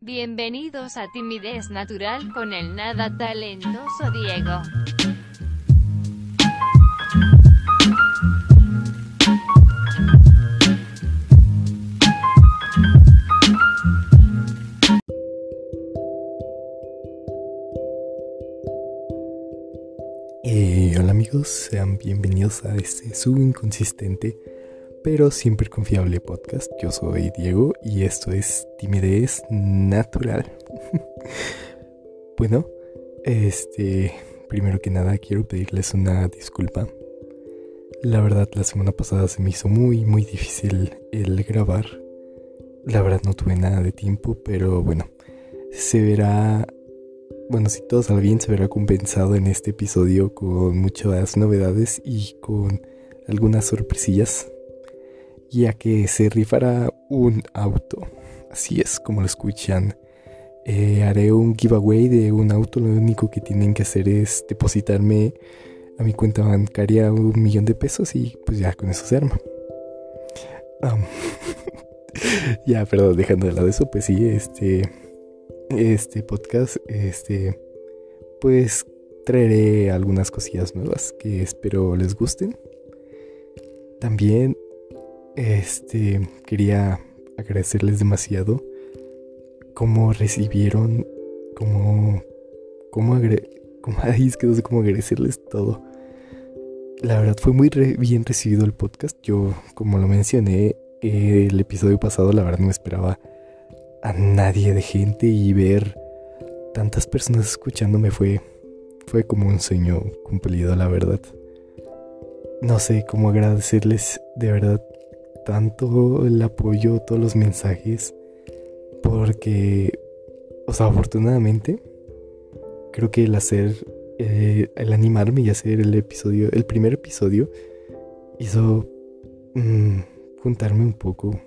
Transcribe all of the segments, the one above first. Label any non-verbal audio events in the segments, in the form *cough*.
Bienvenidos a Timidez Natural con el nada talentoso Diego. Eh, hola amigos, sean bienvenidos a este subinconsistente pero siempre confiable podcast. Yo soy Diego y esto es Timidez Natural. *laughs* bueno, este, primero que nada quiero pedirles una disculpa. La verdad la semana pasada se me hizo muy muy difícil el grabar. La verdad no tuve nada de tiempo, pero bueno, se verá bueno, si todo sale bien, se verá compensado en este episodio con muchas novedades y con algunas sorpresillas, ya que se rifará un auto. Así es, como lo escuchan. Eh, haré un giveaway de un auto, lo único que tienen que hacer es depositarme a mi cuenta bancaria un millón de pesos y pues ya con eso se arma. *laughs* ya, perdón, dejando de lado eso, pues sí, este este podcast, este, pues traeré algunas cosillas nuevas que espero les gusten. También, este, quería agradecerles demasiado cómo recibieron, cómo, cómo, agre cómo, *laughs* es que no sé cómo agradecerles todo. La verdad fue muy bien recibido el podcast. Yo, como lo mencioné, el episodio pasado, la verdad no esperaba a nadie de gente y ver tantas personas escuchándome fue, fue como un sueño cumplido, la verdad. No sé cómo agradecerles de verdad tanto el apoyo, todos los mensajes, porque, o sea, afortunadamente, creo que el hacer, eh, el animarme y hacer el episodio, el primer episodio, hizo mm, juntarme un poco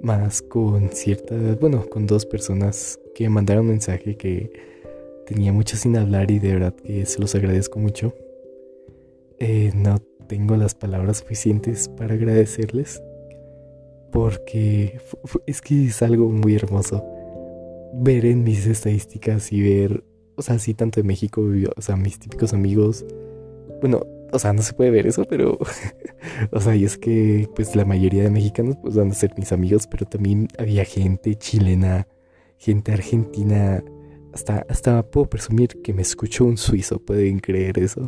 más con ciertas, bueno, con dos personas que mandaron mensaje que tenía mucho sin hablar y de verdad que se los agradezco mucho. Eh, no tengo las palabras suficientes para agradecerles porque es que es algo muy hermoso ver en mis estadísticas y ver, o sea, sí, tanto de México, o sea, mis típicos amigos, bueno, o sea, no se puede ver eso, pero, *laughs* o sea, y es que, pues, la mayoría de mexicanos, pues, van a ser mis amigos, pero también había gente chilena, gente argentina, hasta, hasta puedo presumir que me escuchó un suizo, ¿pueden creer eso?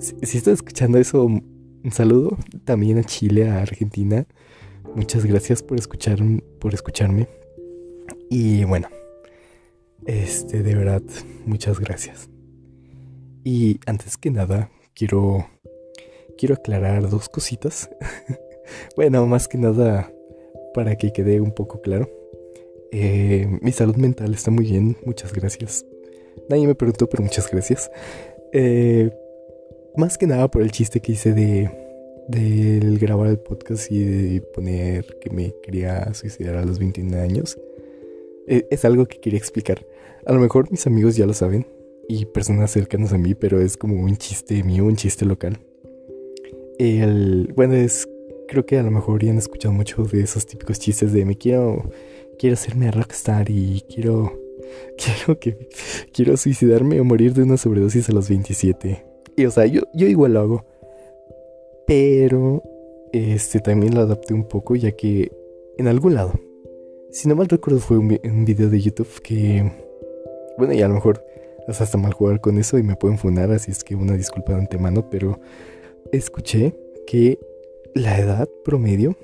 Si, si están escuchando eso, un saludo también a Chile, a Argentina. Muchas gracias por escuchar, por escucharme. Y bueno, este, de verdad, muchas gracias. Y antes que nada, quiero, quiero aclarar dos cositas. *laughs* bueno, más que nada para que quede un poco claro. Eh, mi salud mental está muy bien, muchas gracias. Nadie me preguntó, pero muchas gracias. Eh, más que nada por el chiste que hice de del grabar el podcast y de poner que me quería suicidar a los 21 años. Eh, es algo que quería explicar. A lo mejor mis amigos ya lo saben, y personas cercanas a mí, pero es como un chiste mío, un chiste local. El, bueno, es, creo que a lo mejor ya han escuchado mucho de esos típicos chistes de me quiero, quiero hacerme rockstar y quiero, *laughs* quiero que, quiero suicidarme o morir de una sobredosis a los 27. Y o sea, yo, yo igual lo hago. Pero, este, también lo adapté un poco ya que en algún lado, si no mal recuerdo fue un, video de YouTube que, bueno, y a lo mejor es hasta mal jugar con eso y me pueden funar, así es que una disculpa de antemano, pero escuché que la edad promedio,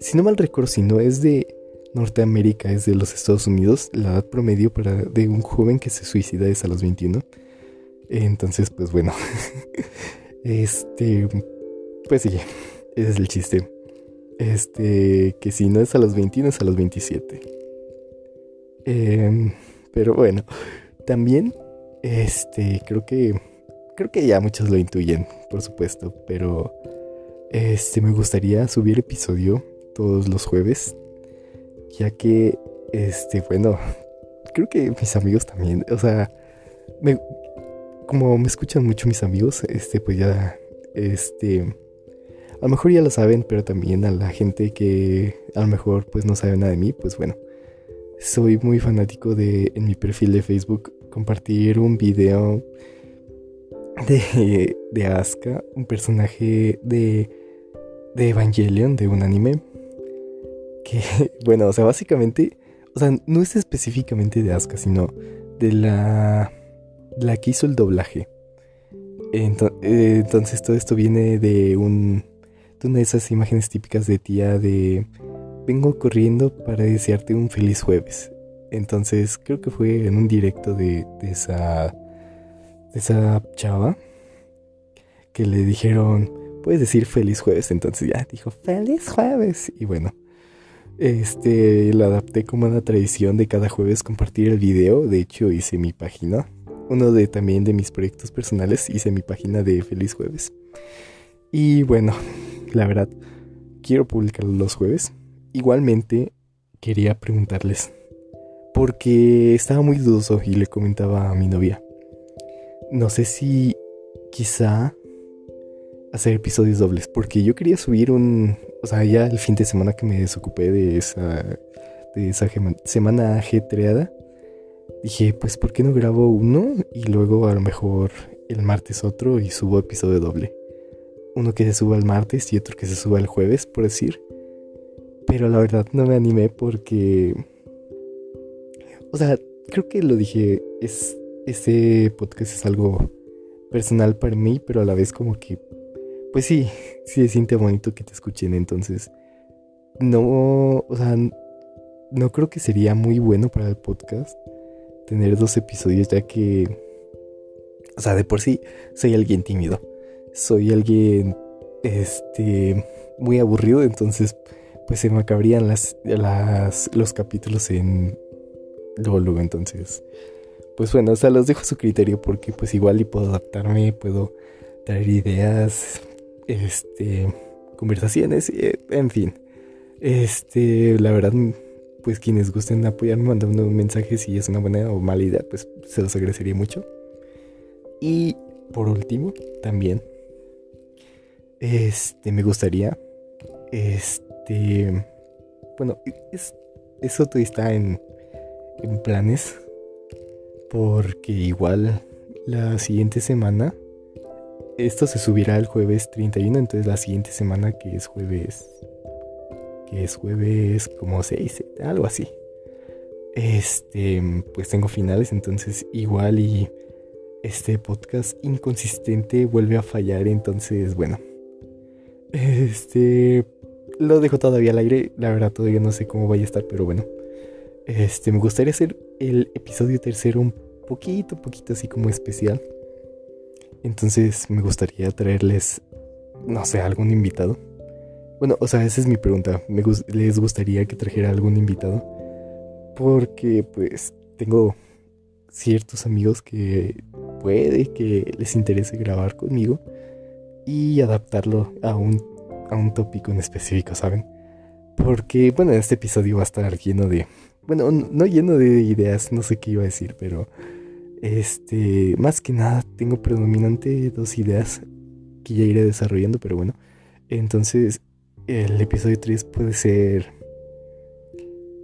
si no mal recuerdo, si no es de Norteamérica, es de los Estados Unidos, la edad promedio para de un joven que se suicida es a los 21. Entonces, pues bueno, *laughs* este, pues sí, ese es el chiste. Este, que si no es a los 21, es a los 27. Em, pero bueno, también, este, creo que, creo que ya muchos lo intuyen, por supuesto, pero, este, me gustaría subir episodio todos los jueves, ya que, este, bueno, creo que mis amigos también, o sea, me, como me escuchan mucho mis amigos, este, pues ya, este, a lo mejor ya lo saben, pero también a la gente que a lo mejor pues no sabe nada de mí, pues bueno, soy muy fanático de en mi perfil de Facebook compartir un video de, de Asuka, un personaje de, de Evangelion, de un anime. Que, *laughs* bueno, o sea, básicamente, o sea, no es específicamente de Asuka, sino de la, la que hizo el doblaje. Eh, entonces todo esto viene de de una de esas imágenes típicas de tía de vengo corriendo para desearte un feliz jueves. Entonces creo que fue en un directo de, de esa de esa chava que le dijeron puedes decir feliz jueves. Entonces ya dijo feliz jueves y bueno. Este lo adapté como una tradición de cada jueves compartir el video. De hecho hice mi página uno de también de mis proyectos personales, hice mi página de Feliz Jueves. Y bueno, la verdad, quiero publicarlo los jueves. Igualmente, quería preguntarles, porque estaba muy dudoso y le comentaba a mi novia. No sé si quizá hacer episodios dobles, porque yo quería subir un, o sea, ya el fin de semana que me desocupé de esa, de esa semana ajetreada, dije, pues ¿por qué no grabo uno y luego a lo mejor el martes otro y subo episodio doble? Uno que se suba el martes y otro que se suba el jueves, por decir. Pero la verdad no me animé porque... O sea, creo que lo dije, es, ese podcast es algo personal para mí, pero a la vez como que... Pues sí, *laughs* sí se siente bonito que te escuchen, entonces... No, o sea, no creo que sería muy bueno para el podcast tener dos episodios ya que, o sea, de por sí soy alguien tímido, soy alguien, este, muy aburrido, entonces, pues se me acabarían las, las, los capítulos en luego, luego, entonces, pues bueno, o sea, los dejo a su criterio porque pues igual y puedo adaptarme, puedo traer ideas, este, conversaciones, eh, en fin, este, la verdad pues quienes gusten apoyarme mandando un mensaje si es una buena o mala idea, pues se los agradecería mucho. Y por último, también, este, me gustaría, este, bueno, es, eso todavía está en, en planes, porque igual la siguiente semana, esto se subirá el jueves 31, entonces la siguiente semana que es jueves que es jueves como 6, algo así. Este, pues tengo finales, entonces igual y este podcast inconsistente vuelve a fallar, entonces bueno. Este, lo dejo todavía al aire, la verdad todavía no sé cómo vaya a estar, pero bueno. Este, me gustaría hacer el episodio tercero un poquito, poquito así como especial. Entonces me gustaría traerles, no sé, algún invitado. Bueno, o sea, esa es mi pregunta. Me ¿Les gustaría que trajera algún invitado? Porque pues tengo ciertos amigos que puede que les interese grabar conmigo y adaptarlo a un, a un tópico en específico, ¿saben? Porque, bueno, este episodio va a estar lleno de... Bueno, no lleno de ideas, no sé qué iba a decir, pero... Este, más que nada, tengo predominante dos ideas que ya iré desarrollando, pero bueno. Entonces, el episodio 3 puede ser,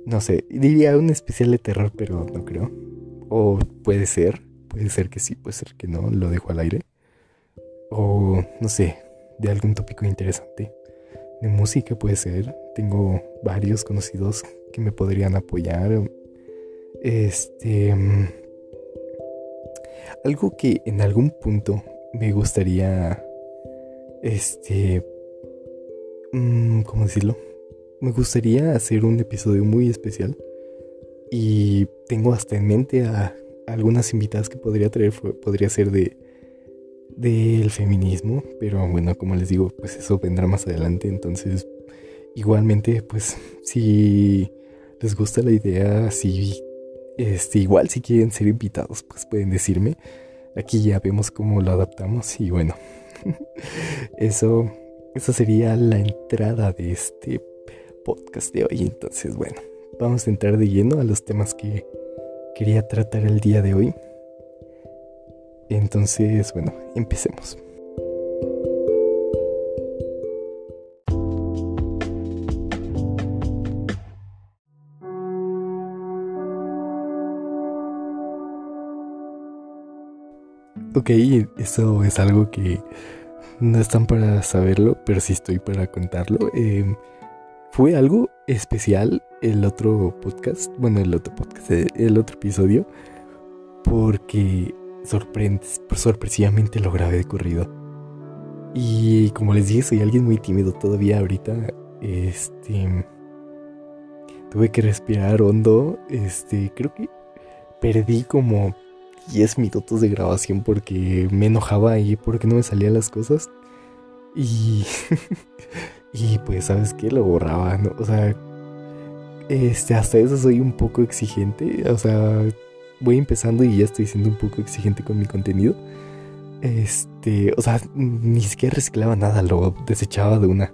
no sé, diría un especial de terror, pero no creo. O puede ser, puede ser que sí, puede ser que no, lo dejo al aire. O no sé, de algún tópico interesante. De música puede ser, tengo varios conocidos que me podrían apoyar. Este... Algo que en algún punto me gustaría este Mm, ¿Cómo decirlo? Me gustaría hacer un episodio muy especial. Y tengo hasta en mente a, algunas invitadas que podría traer. Podría ser de del feminismo. Pero bueno, como les digo, pues eso vendrá más adelante. Entonces, igualmente, pues si les gusta la idea, si este, igual si quieren ser invitados, pues pueden decirme. Aquí ya vemos cómo lo adaptamos. Y bueno, *laughs* eso esa sería la entrada de este podcast de hoy. Entonces, bueno, vamos a entrar de lleno a los temas que quería tratar el día de hoy. Entonces, bueno, empecemos. Ok, eso es algo que no están para saberlo, pero sí estoy para contarlo. Em, fue algo especial el otro podcast, bueno, el otro podcast, eh, el otro episodio, porque sorpresivamente lo grabé de corrido. Y como les dije, soy alguien muy tímido todavía ahorita. Este. Tuve que respirar hondo. Este, creo que perdí como 10 minutos de grabación porque me enojaba y porque no me salían las cosas. Y. *laughs* y pues, ¿sabes qué? Lo borraba, ¿no? O sea. Este, hasta eso soy un poco exigente. O sea, voy empezando y ya estoy siendo un poco exigente con mi contenido. Este, o sea, ni siquiera reciclaba nada, lo desechaba de una.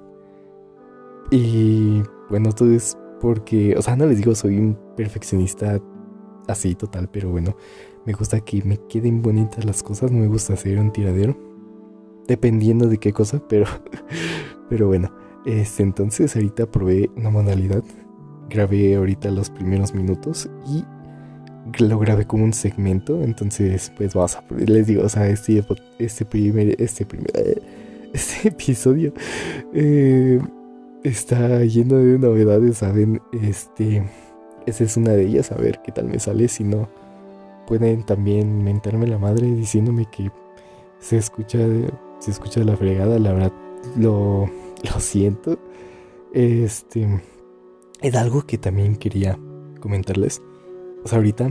Y bueno, todo es porque, o sea, no les digo, soy un perfeccionista así total, pero bueno, me gusta que me queden bonitas las cosas, no me gusta hacer un tiradero. Dependiendo de qué cosa, pero, *laughs* pero bueno, este, entonces ahorita probé una modalidad. Grabé ahorita los primeros minutos y lo grabé como un segmento, entonces pues vamos a les digo, o sea, este, este primer, este primer, *laughs* este episodio eh, está lleno de novedades, ¿saben? Este, esa es una de ellas, a ver qué tal me sale, si no, pueden también mentarme la madre diciéndome que se escucha, se escucha la fregada, la verdad, lo, *laughs* lo siento, este, es algo que también quería comentarles o sea, ahorita,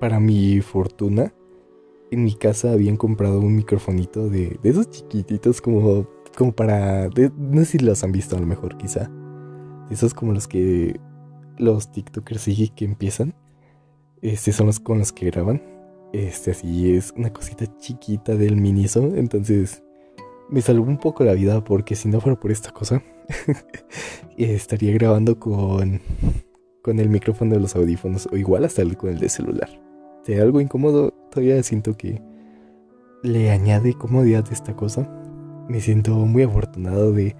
para mi fortuna, en mi casa habían comprado un microfonito de, de esos chiquititos como, como para... no sé si los han visto a lo mejor, quizá. Esos como los que los TikTokers siguen que empiezan. Este son los con los que graban. Este así es una cosita chiquita del Miniso. Entonces me salvó un poco la vida porque si no fuera por esta cosa, *laughs* estaría grabando con con el micrófono de los audífonos o igual hasta con el de celular. Hay algo incómodo, todavía siento que le añade comodidad a esta cosa. Me siento muy afortunado de,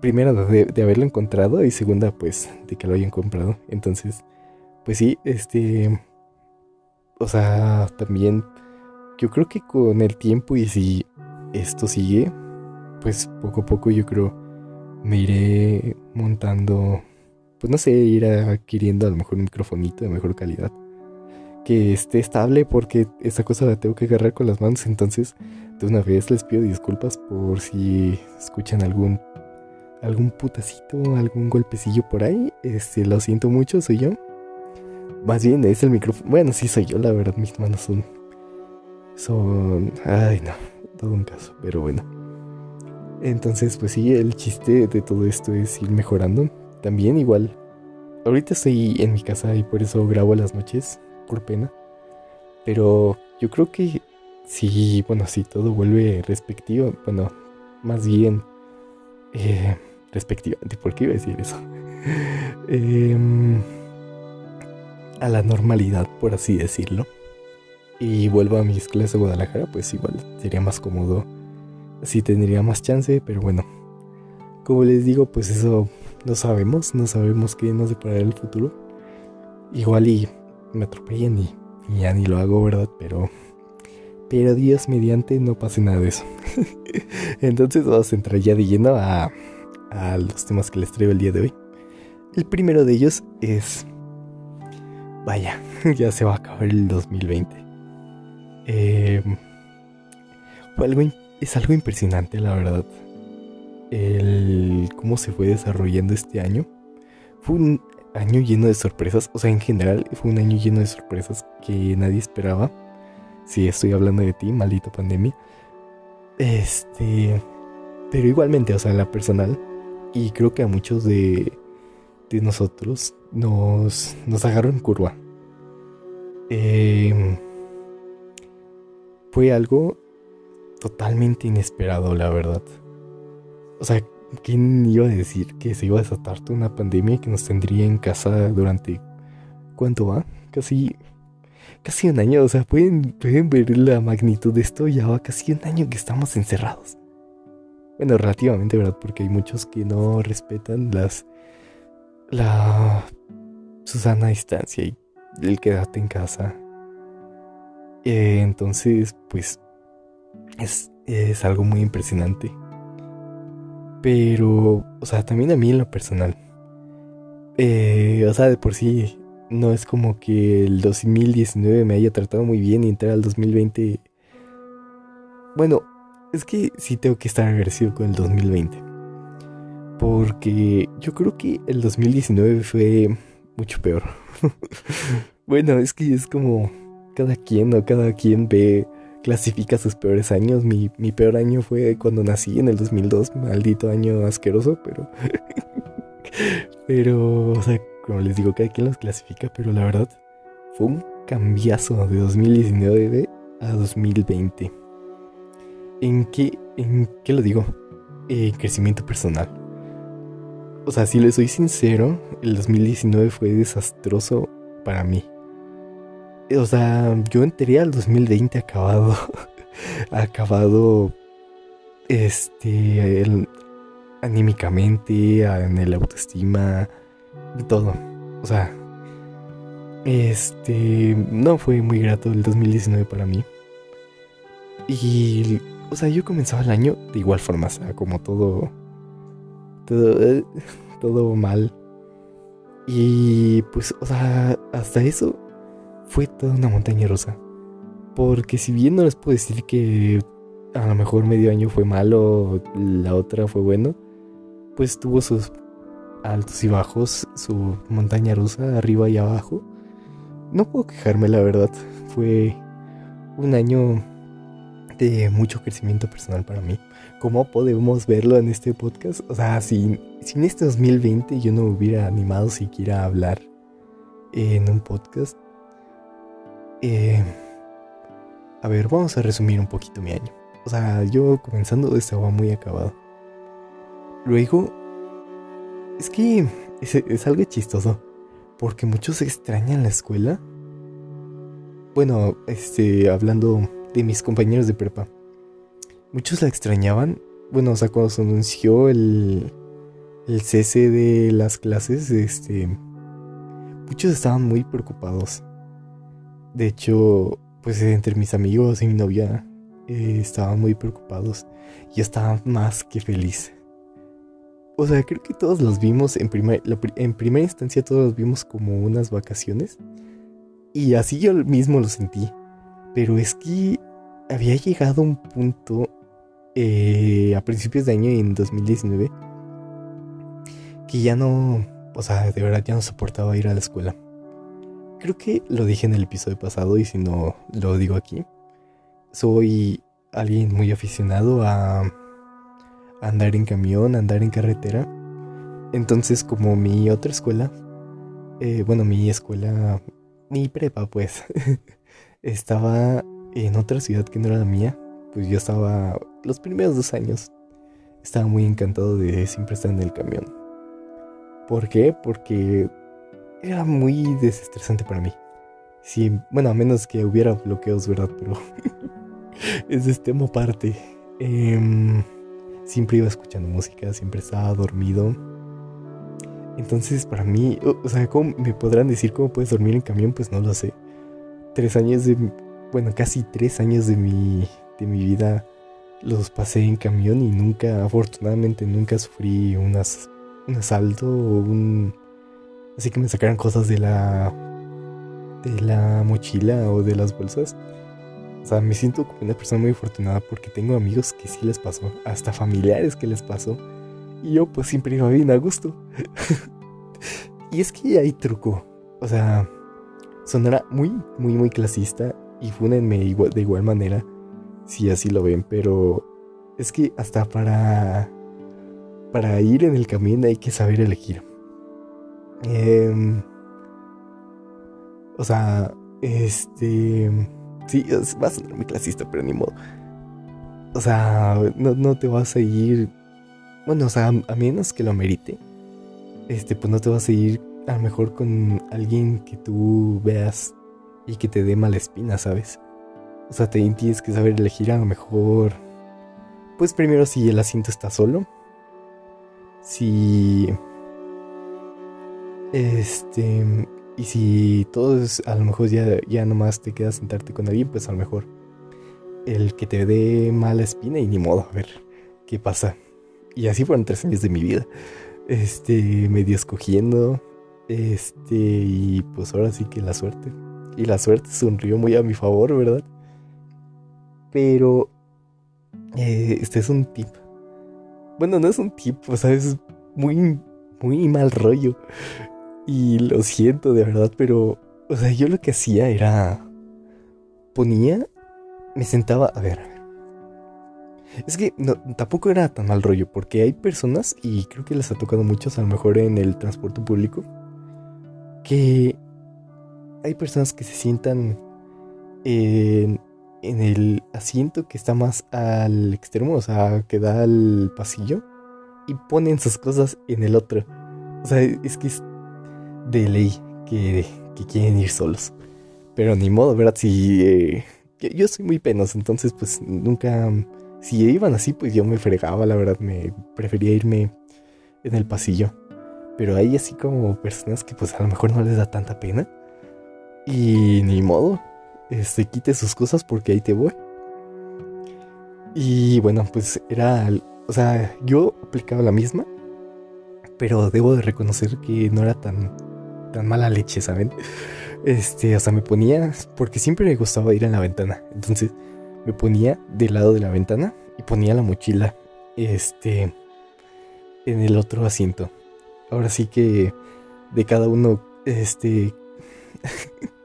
primero, de, de, haberlo encontrado y segunda, pues, de que lo hayan comprado. Entonces, pues sí, este, o sea, también, yo creo que con el tiempo y si esto sigue, pues poco a poco yo creo me iré montando pues no sé, ir adquiriendo a lo mejor un microfonito de mejor calidad. Que esté estable porque esa cosa la tengo que agarrar con las manos. Entonces, de una vez les pido disculpas por si escuchan algún algún putacito, algún golpecillo por ahí. Este, lo siento mucho, soy yo. Más bien es el micrófono. Bueno, sí soy yo, la verdad, mis manos son. Son. Ay, no, todo un caso, pero bueno. Entonces, pues sí, el chiste de todo esto es ir mejorando también igual. Ahorita estoy en mi casa y por eso grabo las noches, por pena. Pero yo creo que si, bueno, si todo vuelve respectivo, bueno, más bien eh, respectivamente, ¿por qué iba a decir eso? *laughs* Em, a la normalidad, por así decirlo. Y vuelvo a mis clases de Guadalajara, pues igual sería más cómodo. Así tendría más chance, pero bueno. Como les digo, pues eso no sabemos, no sabemos qué nos deparará el futuro. Igual y me atropellan y, ya ni lo hago, ¿verdad? Pero, pero Dios mediante no pase nada de eso. *laughs* Entonces vamos a entrar ya de lleno a, a los temas que les traigo el día de hoy. El primero de ellos es... Vaya, *laughs* ya se va a acabar el 2020. Eh, fue algo, es algo impresionante, la verdad el cómo se fue desarrollando este año. Fue un año lleno de sorpresas, o sea, en general fue un año lleno de sorpresas que nadie esperaba. Si estoy hablando de ti, maldito pandemia. Este, pero igualmente, o sea, la personal y creo que a muchos de, de nosotros nos, nos agarró curva. Em, fue algo totalmente inesperado, la verdad. O sea, ¿quién iba a decir que se iba a desatar una pandemia que nos tendría en casa durante... ¿Cuánto va? Casi... Casi un año, o sea, pueden, pueden ver la magnitud de esto, ya va casi un año que estamos encerrados. Bueno, relativamente, ¿verdad? Porque hay muchos que no respetan las... La... Su sana distancia y el quedarte en casa. Eh, entonces, pues, es, es algo muy impresionante. Pero, o sea, también a mí en lo personal. Eh, o sea, de por sí, no es como que el 2019 me haya tratado muy bien y entrar al 2020. Bueno, es que sí tengo que estar agradecido con el 2020. Porque yo creo que el 2019 fue mucho peor. *laughs* bueno, es que es como cada quien o cada quien ve, clasifica sus peores años. Mi, mi peor año fue cuando nací en el 2002, maldito año asqueroso, pero... *laughs* pero, o sea, como les digo, cada quien los clasifica, pero la verdad fue un cambiazo de 2019 a 2020. ¿En qué, en qué lo digo? En crecimiento personal. O sea, si le soy sincero, el 2019 fue desastroso para mí. O sea, yo entré al 2020 acabado. *laughs* acabado. Este. anímicamente, en el autoestima. Todo. O sea. Este. No fue muy grato el 2019 para mí. Y. O sea, yo comenzaba el año de igual forma, o sea, como todo todo, eh, *laughs* todo mal. Y pues, o sea, hasta eso fue toda una montaña rusa. Porque si bien no les puedo decir que a lo mejor medio año fue malo, la otra fue bueno, pues tuvo sus altos y bajos, su montaña rusa arriba y abajo. No puedo quejarme, la verdad. Fue un año de mucho crecimiento personal para mí. ¿Cómo podemos verlo en este podcast? O sea, si, en este 2020 yo no hubiera animado siquiera a hablar en un podcast. Eh, a ver, vamos a resumir un poquito mi año. O sea, yo comenzando estaba muy acabado. Luego, es que es, es algo chistoso. Porque muchos extrañan la escuela. Bueno, este, hablando de mis compañeros de prepa. Muchos la extrañaban. Bueno, o sea, cuando se anunció el, el cese de las clases, este, muchos estaban muy preocupados. De hecho, pues entre mis amigos y mi novia eh, estaban muy preocupados. Y estaban más que feliz. O sea, creo que todos los vimos en, primer, en primera instancia, todos los vimos como unas vacaciones. Y así yo mismo lo sentí. Pero es que había llegado un punto eh, a principios de año en 2019 que ya no, o sea, de verdad ya no soportaba ir a la escuela. Creo que lo dije en el episodio pasado y si no lo digo aquí. Soy alguien muy aficionado a andar en camión, andar en carretera. Entonces como mi otra escuela, eh, bueno, mi escuela, mi prepa pues, *laughs* estaba en otra ciudad que no era la mía, pues yo estaba los primeros dos años, estaba muy encantado de siempre estar en el camión. ¿Por qué? Porque era muy desestresante para mí. Sí, bueno, a menos que hubiera bloqueos, ¿verdad? Pero ese *laughs* es tema aparte. Em, siempre iba escuchando música, siempre estaba dormido. Entonces, para mí, o, sea, ¿cómo me podrán decir cómo puedes dormir en camión? Pues no lo sé. Tres años de bueno, casi tres años de mi, de mi vida los pasé en camión y nunca, afortunadamente, nunca sufrí un asalto o un... Así que me sacaran cosas de la... de la mochila o de las bolsas. O sea, me siento como una persona muy afortunada porque tengo amigos que sí les pasó, hasta familiares que les pasó. Y yo pues siempre iba bien a gusto. *laughs* y es que hay truco. O sea, sonará muy, muy, muy clasista y igual, de igual manera si así lo ven, pero es que hasta para para ir en el camino hay que saber elegir. Em, o sea, este sí, va a ser muy clasista, pero ni modo. O sea, no, no te vas a ir bueno, o sea, a menos que lo merite. Este, pues no te vas a ir a lo mejor con alguien que tú veas y que te dé mala espina, ¿sabes? O sea, te tienes que saber elegir a lo mejor. Pues primero si el asiento está solo. Si. Este. Y si todo es, a lo mejor ya, ya nomás te queda sentarte con alguien, pues a lo mejor el que te dé mala espina y ni modo, a ver qué pasa. Y así fueron tres años de mi vida. Este, medio escogiendo. Este, y pues ahora sí que la suerte. Y la suerte sonrió muy a mi favor, ¿verdad? Pero, eh, este es un tip. Bueno, no es un tip, o sea, es muy, muy mal rollo. Y lo siento de verdad, pero, o sea, yo lo que hacía era, ponía, me sentaba, a ver. Es que tampoco era tan mal rollo, porque hay personas, y creo que les ha tocado muchos, a lo mejor en el transporte público, que hay personas que se sientan en, en el asiento que está más al extremo, o sea, que da al pasillo, y ponen sus cosas en el otro. O sea, es que es de ley que, que quieren ir solos. Pero ni modo, ¿verdad? Si eh, yo soy muy penoso, entonces pues nunca... Si iban así, pues yo me fregaba, la verdad, me prefería irme en el pasillo. Pero hay así como personas que pues a lo mejor no les da tanta pena. Y ni modo, este, quite sus cosas porque ahí te voy. Y bueno, pues era, o sea, yo aplicaba la misma, pero debo de reconocer que no era tan, tan mala leche, ¿saben? Este, o sea, me ponía, porque siempre me gustaba ir a la ventana, entonces me ponía del lado de la ventana y ponía la mochila, este, en el otro asiento. Ahora sí que de cada uno, este... *laughs*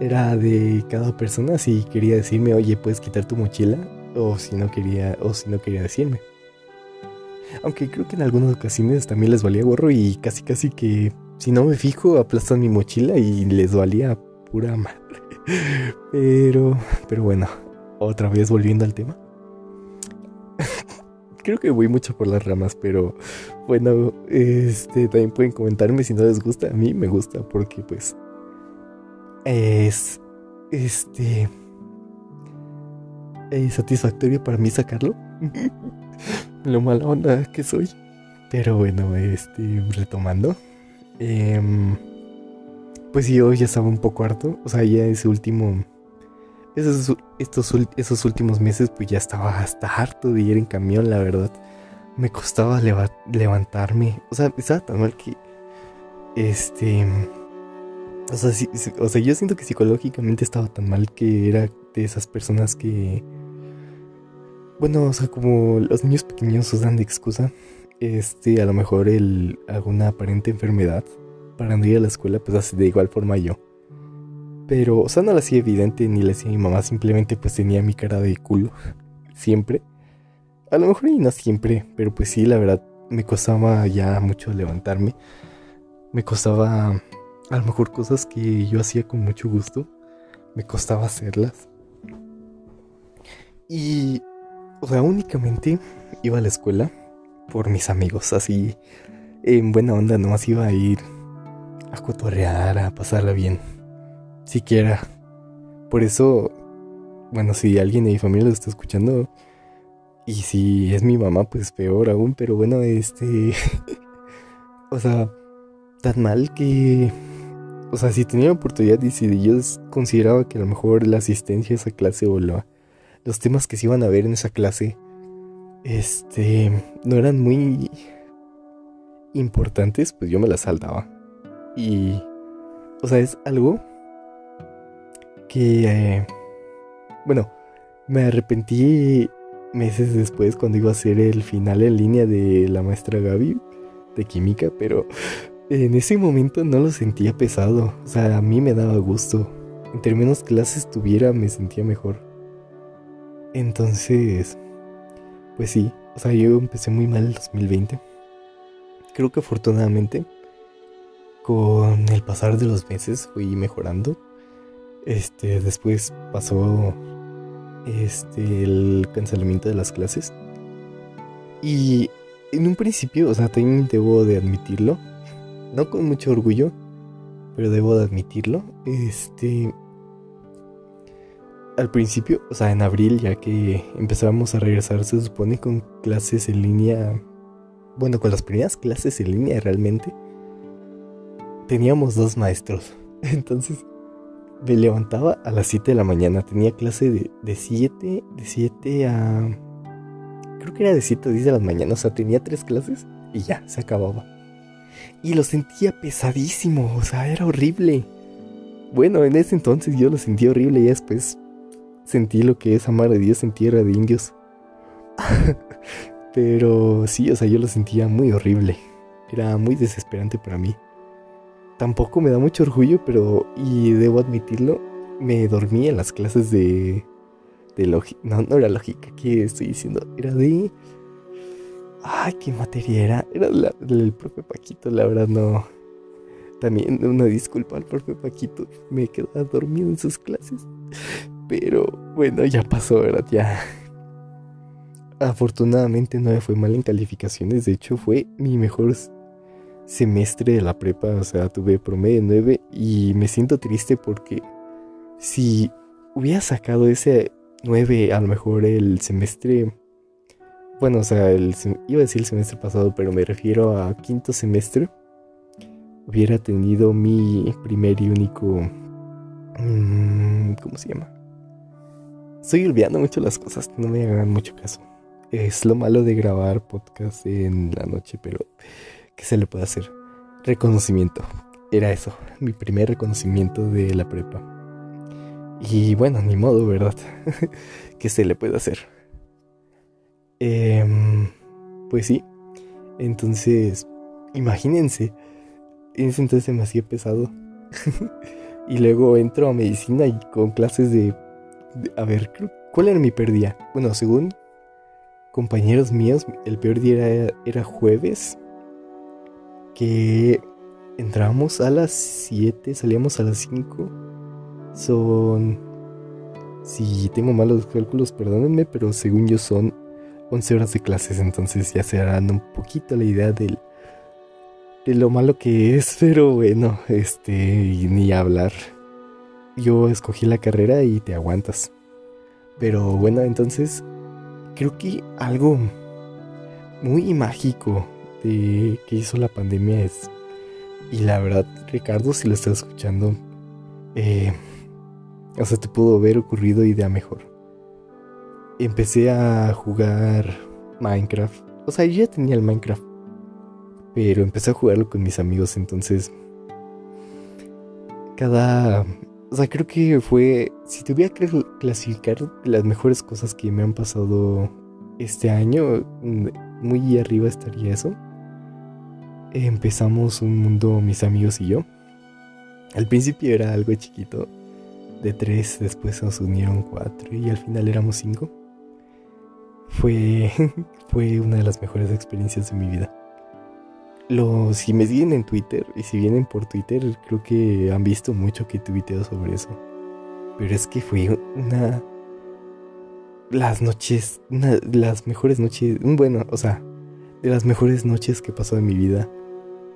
era de cada persona si quería decirme, oye, puedes quitar tu mochila, o si no quería, o si no quería decirme. Aunque creo que en algunas ocasiones también les valía gorro y casi casi que si no me fijo aplastan mi mochila y les valía pura madre. Pero, pero bueno, otra vez volviendo al tema. *laughs* creo que voy mucho por las ramas, pero bueno, este también pueden comentarme si no les gusta. A mí me gusta porque pues es este es satisfactorio para mí sacarlo. *laughs* Lo mala onda que soy. Pero bueno, este retomando. Em, pues yo ya estaba un poco harto. O sea, ya ese último. Esos, estos, esos últimos meses, pues ya estaba hasta harto de ir en camión, la verdad. Me costaba levantarme. O sea, estaba tan mal que. Este o sea, o sea, yo siento que psicológicamente estaba tan mal que era de esas personas que... Bueno, o sea, como los niños pequeños usan de excusa, este, a lo mejor el, alguna aparente enfermedad para no ir a la escuela, pues así de igual forma yo. Pero, o sea, no lo hacía evidente ni le hacía mi mamá, simplemente pues tenía mi cara de culo, siempre. A lo mejor y no siempre, pero pues sí, la verdad, me costaba ya mucho levantarme. Me costaba a lo mejor cosas que yo hacía con mucho gusto, me costaba hacerlas. Y, o sea, únicamente iba a la escuela por mis amigos, así, en buena onda, nomás iba a ir a cotorrear, a pasarla bien, siquiera. Por eso, bueno, si alguien de mi familia lo está escuchando, y si es mi mamá, pues peor aún, pero bueno, este, *laughs* o sea, tan mal que o sea, si tenía la oportunidad y si yo consideraba que a lo mejor la asistencia a esa clase o los temas que se iban a ver en esa clase, este, no eran muy importantes, pues yo me las saltaba. Y, o sea, es algo que, eh, bueno, me arrepentí meses después cuando iba a hacer el final en línea de la maestra Gaby de química, pero en ese momento no lo sentía pesado, o sea, a mí me daba gusto. Entre menos clases tuviera, me sentía mejor. Entonces, pues sí, o sea, yo empecé muy mal el 2020. Creo que afortunadamente, con el pasar de los meses fui mejorando. Este, después pasó este el cancelamiento de las clases. Y en un principio, o sea, también debo de admitirlo, no con mucho orgullo, pero debo de admitirlo. Este. Al principio, o sea, en abril, ya que empezábamos a regresar, se supone con clases en línea. Bueno, con las primeras clases en línea realmente. Teníamos dos maestros. *laughs* Entonces me levantaba a las 7 de la mañana. Tenía clase de, de 7, de 7 a... Creo que era de 7 a 10 de la mañana. O sea, tenía tres clases y ya, se acababa. Y lo sentía pesadísimo, o sea, era horrible. Bueno, en ese entonces yo lo sentí horrible y después sentí lo que es amar a Dios en tierra de indios. *laughs* Pero sí, o sea, yo lo sentía muy horrible. Era muy desesperante para mí. Tampoco me da mucho orgullo, pero, y debo admitirlo, me dormí en las clases de... de lógica. No, no era lógica, ¿qué estoy diciendo? Era de... Ay, qué materia era. Era del profe Paquito, la verdad no. También una disculpa al profe Paquito. Me quedaba dormido en sus clases. Pero bueno, ya pasó, ¿verdad? Ya. Afortunadamente no me fue mal en calificaciones. De hecho, fue mi mejor semestre de la prepa. O sea, tuve promedio 9 y me siento triste porque si hubiera sacado ese 9 a lo mejor el semestre bueno, o sea, el, iba a decir el semestre pasado, pero me refiero a quinto semestre. Hubiera tenido mi primer y único... Mm, ¿Cómo se llama? Estoy olvidando mucho las cosas, no me hagan mucho caso. Es lo malo de grabar podcast en la noche, pero ¿qué se le puede hacer? Reconocimiento. Era eso, mi primer reconocimiento de la prepa. Y bueno, ni modo, ¿verdad? *laughs* ¿Qué se le puede hacer? Em, pues sí. Entonces, imagínense. En ese entonces hacía pesado. *laughs* y luego entro a medicina y con clases de, A ver, ¿cuál era mi peor día? Bueno, según compañeros míos, el peor día era, era jueves. Que entrábamos a las 7, salíamos a las 5. Son... Si tengo malos cálculos, perdónenme, pero según yo son 11 horas de clases, entonces ya se harán un poquito la idea del, de lo malo que es, *laughs* pero bueno, este, ni hablar. Yo escogí la carrera y te aguantas. Pero bueno, entonces creo que algo muy mágico de que hizo la pandemia es, y la verdad, Ricardo, si lo estás escuchando, eh, o sea, te pudo haber ocurrido idea mejor empecé a jugar Minecraft. O sea, yo ya tenía el Minecraft. Pero empecé a jugarlo con mis amigos, entonces... Cada... O sea, creo que fue... Si tuviera que clasificar las mejores cosas que me han pasado este año, muy arriba estaría eso. Empezamos un mundo, mis amigos y yo. Al principio era algo chiquito, de tres, después nos unieron cuatro y al final éramos cinco fue, *laughs* fue una de las mejores experiencias de mi vida. Los, si me siguen en Twitter y si vienen por Twitter, creo que han visto mucho que tuiteo sobre eso. Pero es que fue una. Las noches, una las mejores noches, bueno, o sea, de las mejores noches que pasó en mi vida.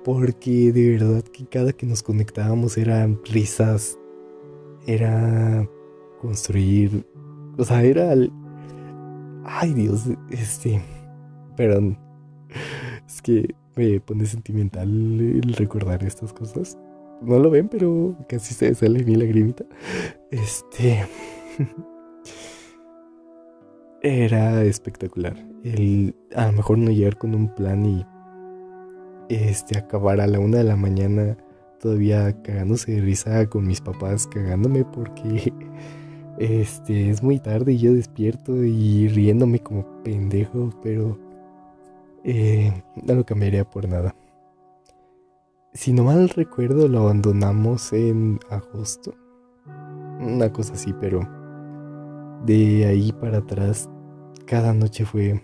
Porque de verdad que cada que nos conectábamos eran risas, era construir, o sea, era Ay, Dios, este. Perdón. Es que me pone sentimental el recordar estas cosas. No lo ven, pero casi se sale mi lagrimita. Este. *laughs* Era espectacular. El a lo mejor no llegar con un plan y. Este, acabar a la una de la mañana todavía cagándose de risa con mis papás, cagándome porque este, es muy tarde y yo despierto y riéndome como pendejo, pero eh, no lo cambiaría por nada. Si no mal recuerdo, lo abandonamos en agosto. Una cosa así, pero de ahí para atrás, cada noche fue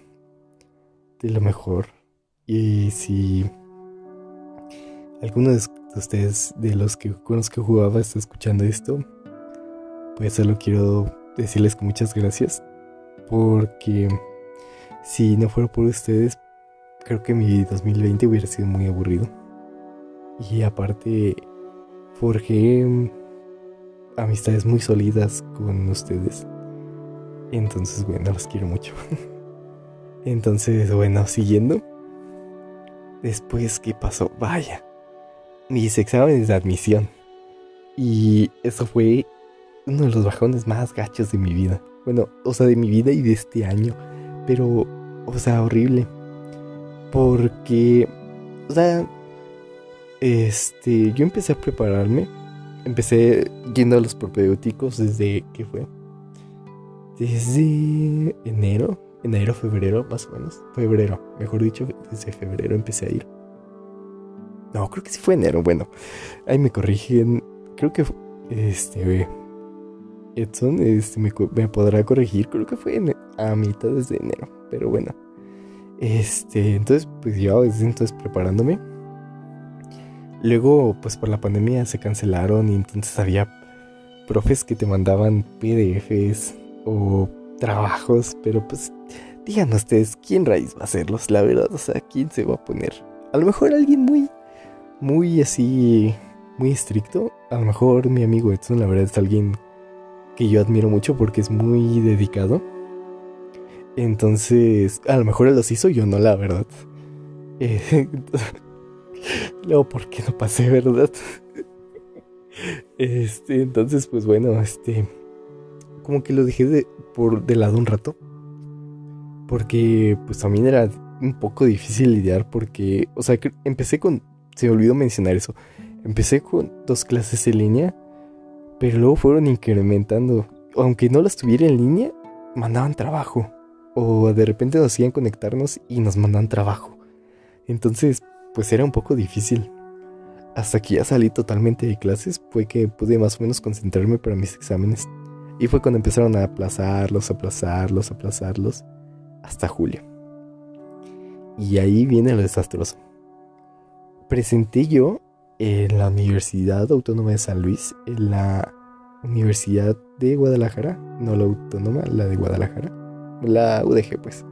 de lo mejor. Y si alguno de ustedes, de los que con los que jugaba, está escuchando esto, pues solo quiero decirles muchas gracias porque si no fuera por ustedes creo que mi 2020 hubiera sido muy aburrido. Y aparte forjé amistades muy sólidas con ustedes. Entonces bueno los quiero mucho. *laughs* Entonces bueno siguiendo. Después qué pasó vaya mis exámenes de admisión. Y eso fue uno de los bajones más gachos de mi vida. Bueno, o sea, de mi vida y de este año. Pero, o sea, horrible. Porque, o sea, este, yo empecé a prepararme. Empecé yendo a los propedéuticos desde, ¿qué fue? Desde enero, enero, febrero, más o menos. Febrero, mejor dicho, desde febrero empecé a ir. No, creo que sí fue enero. Bueno, ahí me corrigen. Creo que este Edson este, me, podrá corregir. Creo que fue a mitad de enero. Pero bueno. Este, entonces, pues yo entonces preparándome. Luego, pues por la pandemia se cancelaron y entonces había profes que te mandaban PDFs o trabajos, pero pues digan ustedes, ¿quién raíz va a hacerlos? La verdad, o sea, ¿quién se va a poner? A lo mejor alguien muy muy así, muy estricto. A lo mejor mi amigo Edson, la verdad, es alguien que yo admiro mucho porque es muy dedicado. Entonces, a lo mejor él los hizo, yo no, la verdad. Eh, *laughs* luego, ¿por qué no pasé, verdad? este, entonces, pues bueno, este, como que lo dejé de, por, de lado un rato. Porque, pues también era un poco difícil lidiar porque, o sea, empecé con se me olvidó mencionar eso. Empecé con dos clases en línea, pero luego fueron incrementando. Aunque no las tuviera en línea, mandaban trabajo. O de repente nos hacían conectarnos y nos mandaban trabajo. Entonces, pues era un poco difícil. Hasta que ya salí totalmente de clases, fue que pude más o menos concentrarme para mis exámenes. Y fue cuando empezaron a aplazarlos, aplazarlos, aplazarlos, hasta julio. Y ahí viene lo desastroso presenté yo en la Universidad Autónoma de San Luis, en la Universidad de Guadalajara, no la autónoma, la de Guadalajara, la UDG pues,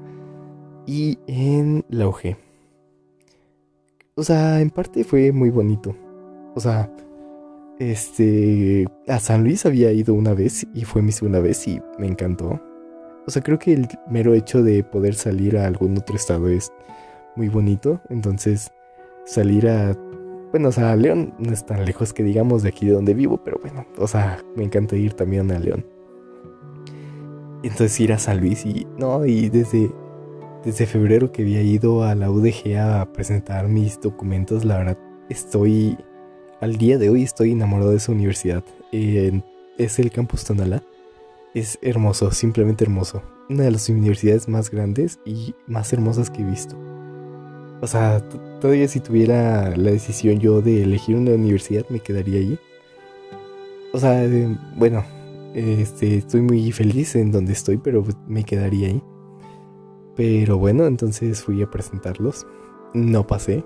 y en la UG. O sea, en parte fue muy bonito. O sea, este, a San Luis había ido una vez y fue mi segunda vez y me encantó. O sea, creo que el mero hecho de poder salir a algún otro estado es muy bonito. Entonces, salir a... Bueno, o sea, León no es tan lejos que digamos de aquí de donde vivo, pero bueno, o sea, me encanta ir también a León. Entonces ir a San Luis y... No, y desde, desde febrero que había ido a la UDG a presentar mis documentos, la verdad estoy... Al día de hoy estoy enamorado de esa universidad. es el campus Tonalá. Es hermoso, simplemente hermoso. Una de las universidades más grandes y más hermosas que he visto. O sea, todavía si tuviera la decisión yo de elegir una universidad, me quedaría allí. O sea, eh, bueno, este, estoy muy feliz en donde estoy, pero me quedaría ahí. Pero bueno, entonces fui a presentarlos. No pasé.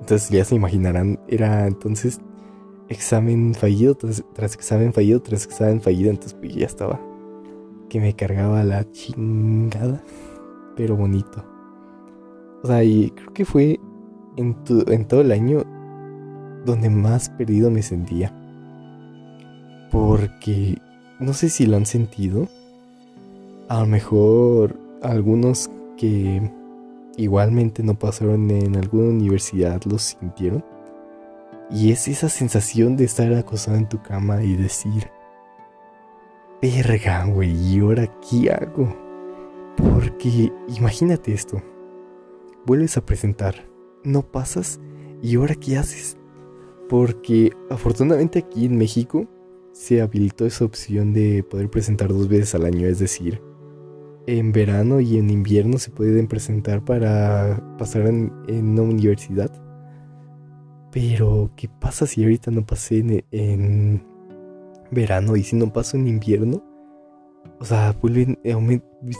Entonces ya se imaginarán, era entonces examen fallido tras, tras examen fallido tras examen fallido. Entonces pues ya estaba. Que me cargaba la chingada. Pero bonito. O sea, y creo que fue en, todo el año donde más perdido me sentía. Porque no sé si lo han sentido. A lo mejor algunos que igualmente no pasaron en alguna universidad lo sintieron. Y es esa sensación de estar acostado en tu cama y decir, verga, güey, ¿y ahora qué hago? Porque imagínate esto vuelves a presentar, no pasas y ahora qué haces? Porque afortunadamente aquí en México se habilitó esa opción de poder presentar dos veces al año, es decir, en verano y en invierno se pueden presentar para pasar en, una universidad. Pero, ¿qué pasa si ahorita no pasé en, verano y si no paso en invierno? O sea, vuelven,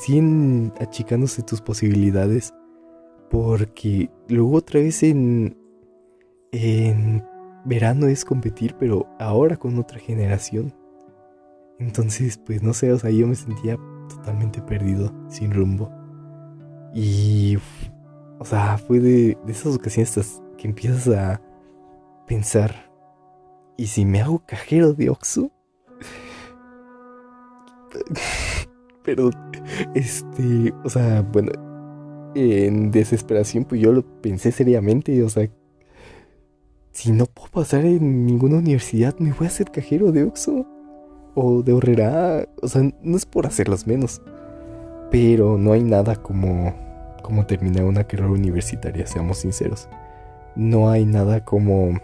siguen achicándose tus posibilidades porque luego otra vez en, en verano es competir, pero ahora con otra generación. Entonces, pues no sé, o sea, yo me sentía totalmente perdido, sin rumbo. Y, o sea, fue de, esas ocasiones que empiezas a pensar, ¿y si me hago cajero de Oxxo? *laughs* Pero, este, o sea, bueno, en desesperación, pues yo lo pensé seriamente, o sea, si no puedo pasar en ninguna universidad, me voy a hacer cajero de Oxxo o de Horrera. O sea, no es por hacerlos menos, pero no hay nada como, como terminar una carrera universitaria, seamos sinceros. No hay nada como,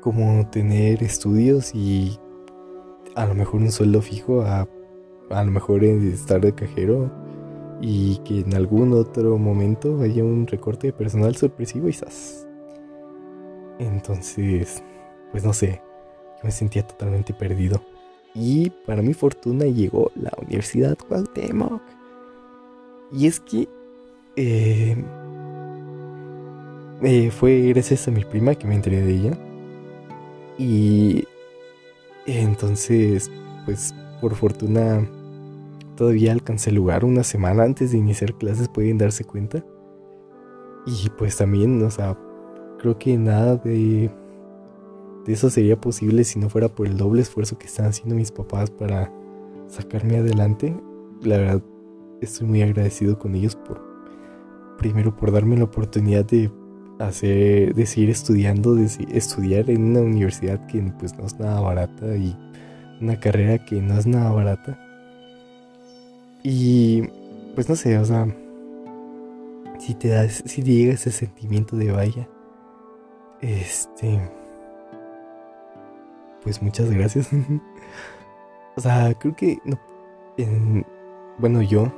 como tener estudios y a lo mejor un sueldo fijo a, a lo mejor estar de cajero y que en algún otro momento haya un recorte de personal sorpresivo y ¡zas! Entonces, pues no sé, yo me sentía totalmente perdido. Y para mi fortuna llegó la Universidad Cuauhtémoc. Y es que eh, eh, fue gracias a mi prima que me enteré de ella. Y entonces, pues por fortuna todavía alcancé el lugar una semana antes de iniciar clases, pueden darse cuenta. Y pues también, o sea, creo que nada de, de eso sería posible si no fuera por el doble esfuerzo que están haciendo mis papás para sacarme adelante. La verdad, estoy muy agradecido con ellos por, primero, por darme la oportunidad de hacer, de seguir estudiando, de estudiar en una universidad que pues no es nada barata y una carrera que no es nada barata. Y pues no sé, o sea, si te das, si te llega ese sentimiento de vaya, este. Pues muchas gracias. *laughs* o sea, creo que. No, bueno, yo.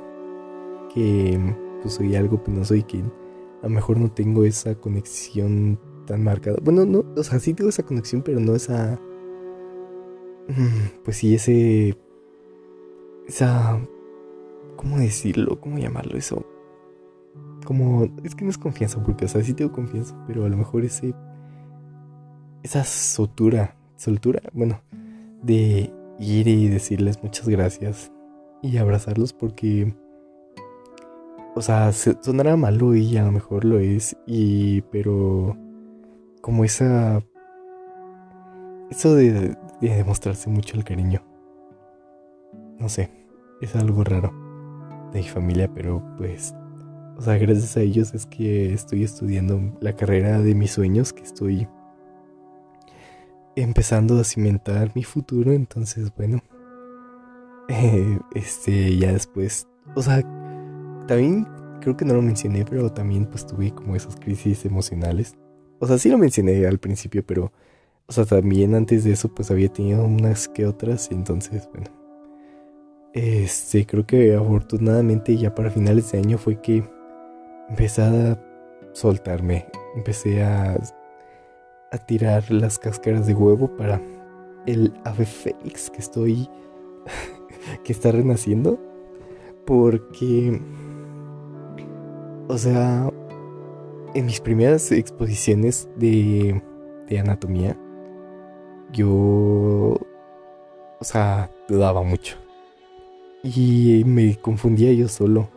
Que pues soy algo penoso y que a lo mejor no tengo esa conexión tan marcada. Bueno, no, o sea, sí tengo esa conexión, pero no esa. Pues sí, ese. Esa. ¿Cómo decirlo? ¿Cómo llamarlo eso? Como. Es que no es confianza, porque, o sea, sí tengo confianza, pero a lo mejor ese esa soltura, soltura, bueno, de ir y decirles muchas gracias y abrazarlos porque, o sea, sonará malo y a lo mejor lo es, y, pero como esa, eso de, de demostrarse mucho el cariño, no sé, es algo raro de mi familia, pero pues, o sea, gracias a ellos es que estoy estudiando la carrera de mis sueños, que estoy empezando a cimentar mi futuro, entonces bueno, *laughs* eh, este, ya después, o sea, también creo que no lo mencioné, pero también pues tuve como esas crisis emocionales. O sea, sí lo mencioné al principio, pero, o sea, también antes de eso pues había tenido unas que otras, entonces bueno. Este, creo que afortunadamente ya para finales de año fue que empecé a soltarme, empecé a a tirar las cáscaras de huevo para el ave fénix que estoy *laughs* que está renaciendo. Porque o sea en mis primeras exposiciones de, de anatomía yo o sea dudaba mucho y me confundía yo solo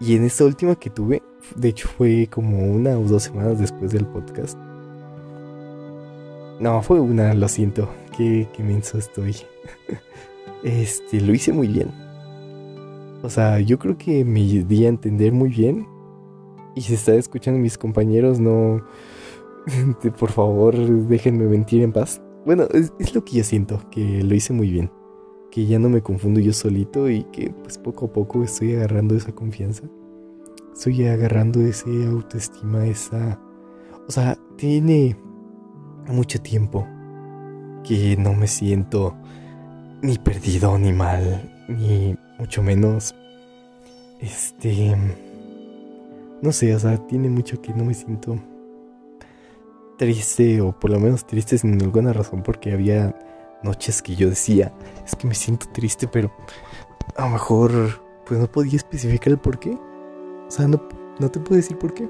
y en esta última que tuve de hecho fue como una o dos semanas después del podcast no, fue una, lo siento. Qué, qué menso estoy. *laughs* este, lo hice muy bien. O sea, yo creo que me di a entender muy bien. Y si está escuchando mis compañeros, no. *laughs* Por favor, déjenme mentir en paz. Bueno, es, lo que yo siento, que lo hice muy bien. Que ya no me confundo yo solito y que pues poco a poco estoy agarrando esa confianza. Estoy agarrando ese autoestima, esa... O sea, tiene mucho tiempo que no me siento ni perdido ni mal, ni mucho menos. Este. No sé, o sea, tiene mucho que no me siento triste, o por lo menos triste sin alguna razón, porque había noches que yo decía, es que me siento triste, pero a lo mejor, pues no podía especificar el por qué. O sea, no, no te puedo decir por qué.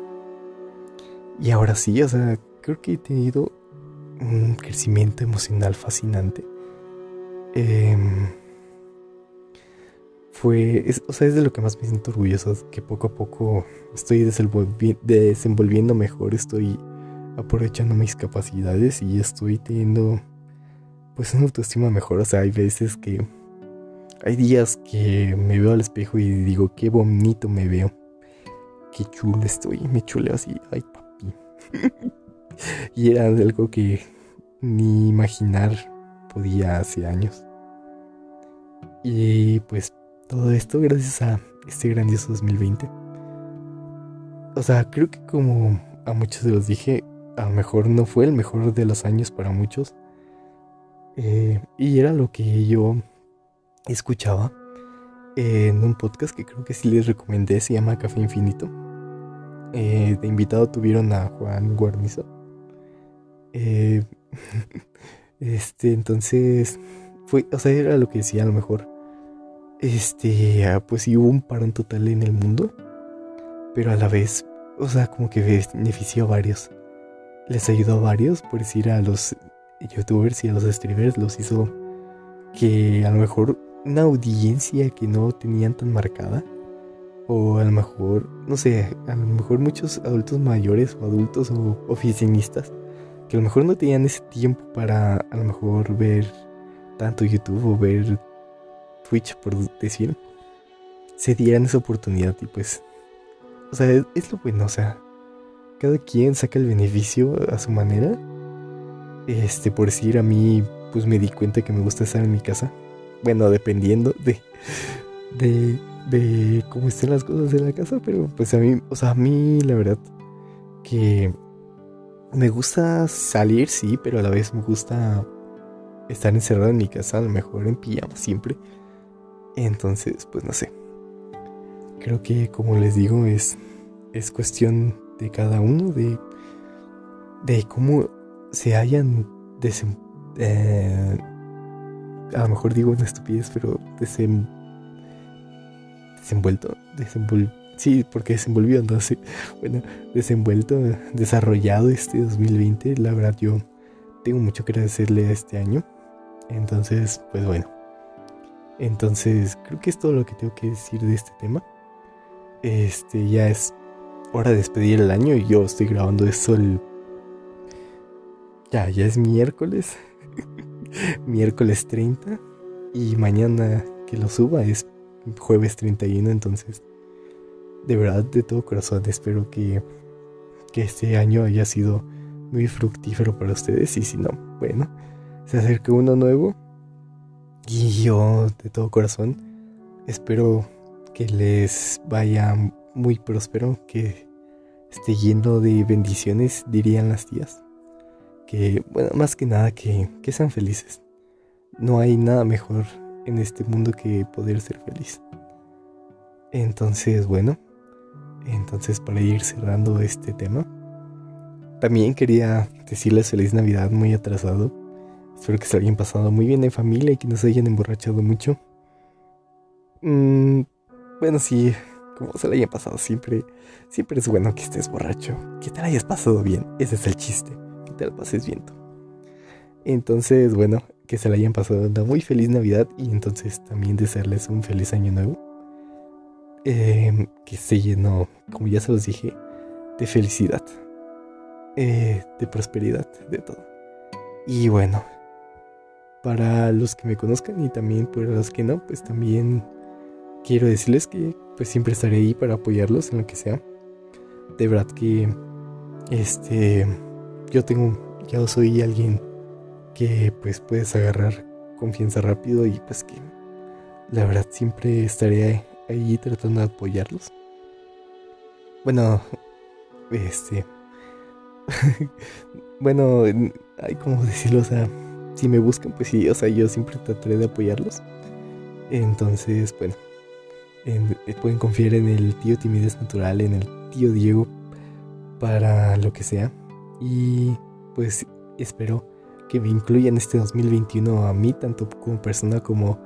Y ahora sí, o sea, creo que he tenido un crecimiento emocional fascinante. Em, fue, o sea, es de lo que más me siento orgulloso, que poco a poco estoy desenvolviendo mejor, estoy aprovechando mis capacidades y estoy teniendo pues una autoestima mejor. O sea, hay veces que hay días que me veo al espejo y digo, qué bonito me veo, qué chulo estoy, me chuleo así, ay papi. *laughs* y era algo que ni imaginar podía hace años. Y pues todo esto gracias a este grandioso 2020. O sea, creo que como a muchos se los dije, a lo mejor no fue el mejor de los años para muchos. Eh, y era lo que yo escuchaba en un podcast que creo que sí les recomendé, se llama Café Infinito. Eh, de invitado tuvieron a Juan Guarnizo. Eh, *laughs* este, entonces, fue, o sea, era lo que decía a lo mejor. Este, ah, pues sí hubo un parón total en el mundo, pero a la vez, o sea, como que benefició a varios. Les ayudó a varios, por decir a los youtubers y a los streamers, los hizo que a lo mejor una audiencia que no tenían tan marcada. O a lo mejor, no sé, a lo mejor muchos adultos mayores o adultos o oficinistas que a lo mejor no tenían ese tiempo para a lo mejor ver tanto YouTube o ver Twitch, por decir, se dieran esa oportunidad y pues, o sea, es, lo bueno, o sea, cada quien saca el beneficio a su manera. Este, por decir, a mí, pues me di cuenta que me gusta estar en mi casa bueno, dependiendo de, de, de cómo estén las cosas en la casa, pero pues a mí, o sea, a mí la verdad que me gusta salir, sí, pero a la vez me gusta estar encerrado en mi casa, a lo mejor en pijama siempre. Entonces, pues no sé. Creo que como les digo, es, es cuestión de cada uno, de, de cómo se hayan desempeñado. Eh, a lo mejor digo una estupidez, pero desem, desenvuelto, desenvol, sí, porque desenvolvió, entonces, bueno, desenvuelto, desarrollado este 2020, la verdad yo tengo mucho que agradecerle a este año, entonces, pues bueno, entonces creo que es todo lo que tengo que decir de este tema, este ya es hora de despedir el año y yo estoy grabando esto el... Ya, ya es miércoles. *laughs* miércoles 30 y mañana que lo suba es jueves 31, entonces de verdad de todo corazón espero que, que este año haya sido muy fructífero para ustedes y si no, bueno, se acerque uno nuevo y yo de todo corazón espero que les vaya muy próspero, que esté lleno de bendiciones, dirían las tías que, bueno, más que nada que, que sean felices. No hay nada mejor en este mundo que poder ser feliz. Entonces, bueno, entonces para ir cerrando este tema, también quería decirles feliz Navidad muy atrasado. Espero que se hayan pasado muy bien en familia y que no se hayan emborrachado mucho. Mm, bueno, sí, como se le hayan pasado siempre, siempre es bueno que estés borracho, que te la hayas pasado bien, ese es el chiste te la pases viendo. Entonces, bueno, que se la hayan pasado una muy feliz Navidad y entonces también desearles un feliz año nuevo. Em, que se llenó, como ya se los dije, de felicidad, eh, de prosperidad, de todo. Y bueno, para los que me conozcan y también para los que no, pues también quiero decirles que pues siempre estaré ahí para apoyarlos en lo que sea. De verdad que este yo tengo, yo soy alguien que pues puedes agarrar confianza rápido y pues que la verdad siempre estaré ahí tratando de apoyarlos. Bueno, este, *laughs* bueno, hay como decirlo, o sea, si me buscan, pues sí, o sea, yo siempre trataré de apoyarlos. Entonces, bueno, pueden confiar en el tío Timidez Natural, en el tío Diego, para lo que sea. Y pues espero que me incluyan este 2021 a mí, tanto como persona como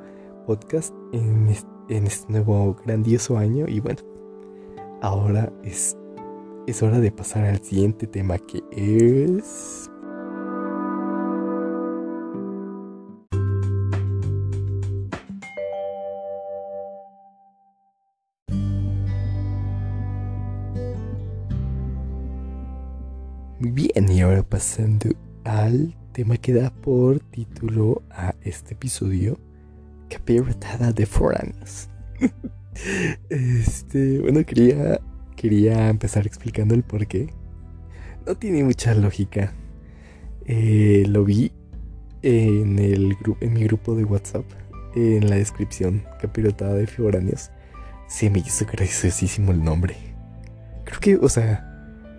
podcast, en este, nuevo grandioso año. Y bueno, ahora es, es hora de pasar al siguiente tema que es... bien, y ahora pasando al tema que da por título a este episodio, Capirotada de Foranos. *laughs* este, bueno, quería, quería empezar explicando el por qué. no tiene mucha lógica. Eh, lo vi en, el en mi grupo de WhatsApp, en la descripción, capirotada de foráneos. Se me hizo graciosísimo el nombre. Creo que, o sea,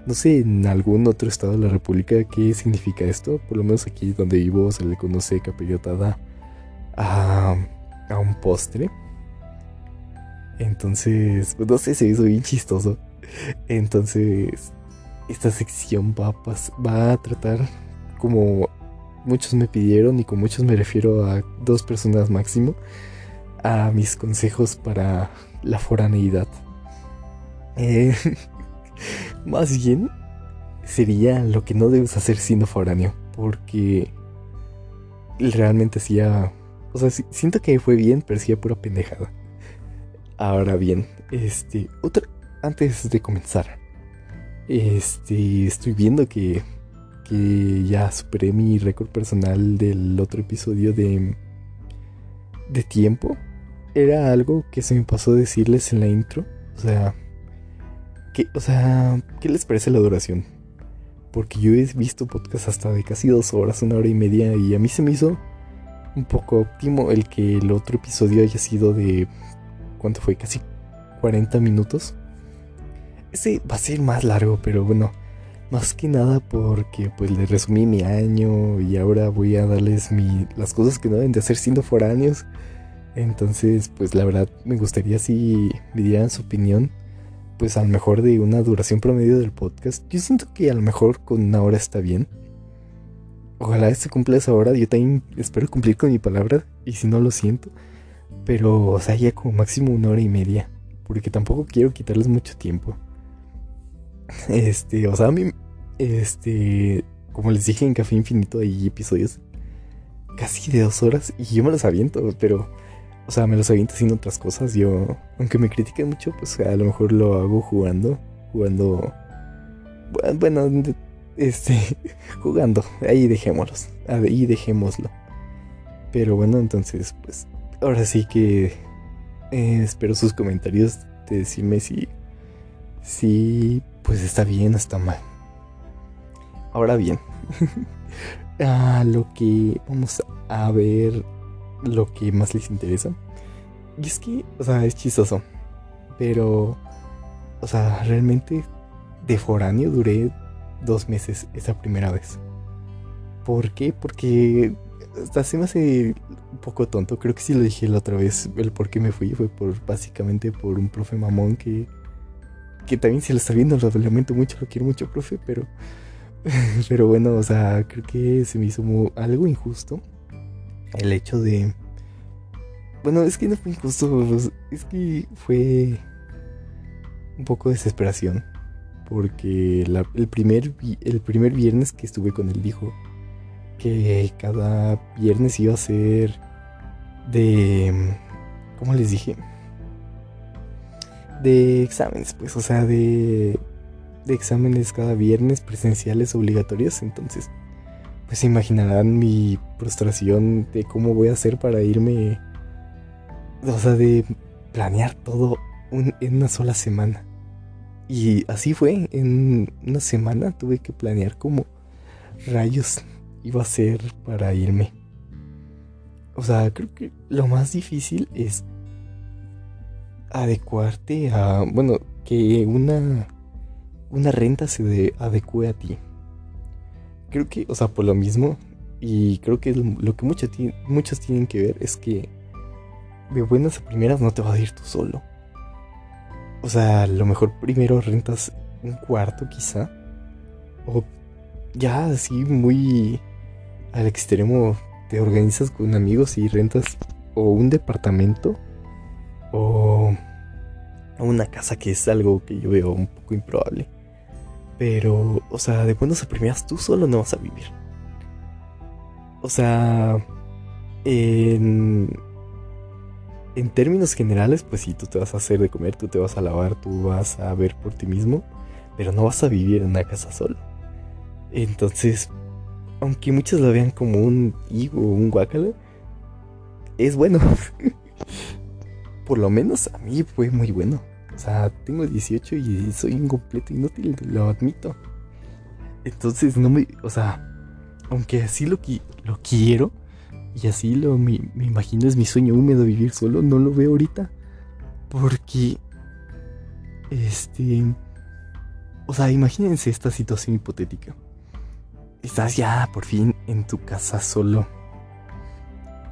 no sé en algún otro estado de la República qué significa esto. Por lo menos aquí donde vivo se le conoce capirotada a, a un postre. Entonces, no sé, se hizo bien chistoso. Entonces, esta sección va va a tratar como muchos me pidieron y con muchos me refiero a dos personas máximo, a mis consejos para la foraneidad. Eh, *laughs* más bien sería lo que no debes hacer siendo foráneo, porque realmente hacía, o sea, siento que fue bien, pero hacía pura pendejada. Ahora bien, este, otra, antes de comenzar, este, estoy viendo que, que ya superé mi récord personal del otro episodio de, de tiempo. Era algo que se me pasó decirles en la intro. O sea, que, o sea, ¿qué les parece la duración? Porque yo he visto podcasts hasta de casi dos horas, una hora y media, y a mí se me hizo un poco óptimo el que el otro episodio haya sido de. ¿Cuánto fue? Casi 40 minutos. Ese va a ser más largo, pero bueno, más que nada porque pues les resumí mi año y ahora voy a darles mi, las cosas que no deben de hacer siendo foráneos. Entonces, pues la verdad me gustaría si me dieran su opinión, pues a lo mejor de una duración promedio del podcast. Yo siento que a lo mejor con una hora está bien. Ojalá se cumpla esa hora. Yo también espero cumplir con mi palabra. Y si no lo siento. Pero, o sea, ya como máximo una hora y media. Porque tampoco quiero quitarles mucho tiempo. Este, o sea, a mí, este, como les dije en Café Infinito hay episodios casi de dos horas y yo me los aviento, pero, o sea, me los aviento haciendo otras cosas. Yo, aunque me critiquen mucho, pues a lo mejor lo hago jugando, jugando, bueno, este, *laughs* jugando, ahí dejémoslos, ahí dejémoslo. Pero bueno, entonces, pues, ahora sí que eh, espero sus comentarios de decirme si, si pues está bien, está mal. Ahora bien, *laughs* a lo que vamos a ver, lo que más les interesa. Y es que, o sea, es chistoso. Pero, o sea, realmente de foráneo duré dos meses esa primera vez. ¿Por qué? Porque hasta se me hace un poco tonto. Creo que sí lo dije la otra vez. El por qué me fui fue por básicamente por un profe mamón que que también se lo está viendo, lo lamento mucho, lo quiero mucho, profe, pero, *laughs* pero bueno, o sea, creo que se me hizo algo injusto el hecho de, bueno, es que no fue injusto, es que fue un poco de desesperación, porque el, primer, el primer viernes que estuve con él dijo que cada viernes iba a ser de, ¿cómo les dije? de exámenes, pues, o sea, de, de exámenes cada viernes presenciales obligatorios. Entonces, pues se imaginarán mi frustración de cómo voy a hacer para irme, o sea, de planear todo en una sola semana. Y así fue, en una semana tuve que planear cómo rayos iba a ser para irme. O sea, creo que lo más difícil es adecuarte a, bueno, que una, una renta se adecue a ti. Creo que, o sea, por lo mismo, y creo que lo que muchos, muchos tienen que ver es que de buenas a primeras no te vas a ir tú solo. O sea, a lo mejor primero rentas un cuarto quizá. O ya así muy al extremo te organizas con amigos y rentas o un departamento o una casa que es algo que yo veo un poco improbable. Pero, o sea, de buenas a primeras tú solo no vas a vivir. O sea, en, en términos generales, pues sí, tú te vas a hacer de comer, tú te vas a lavar, tú vas a ver por ti mismo, pero no vas a vivir en una casa solo. Entonces, aunque muchos lo vean como un higo o un guacala, es bueno. *laughs* por lo menos a mí fue muy bueno. O sea, tengo 18 y soy un completo inútil, lo admito. Entonces no me, o sea, aunque así lo, lo quiero y así lo me, me imagino es mi sueño húmedo vivir solo, no lo veo ahorita. Porque, este, o sea, imagínense esta situación hipotética. Estás ya por fin en tu casa solo.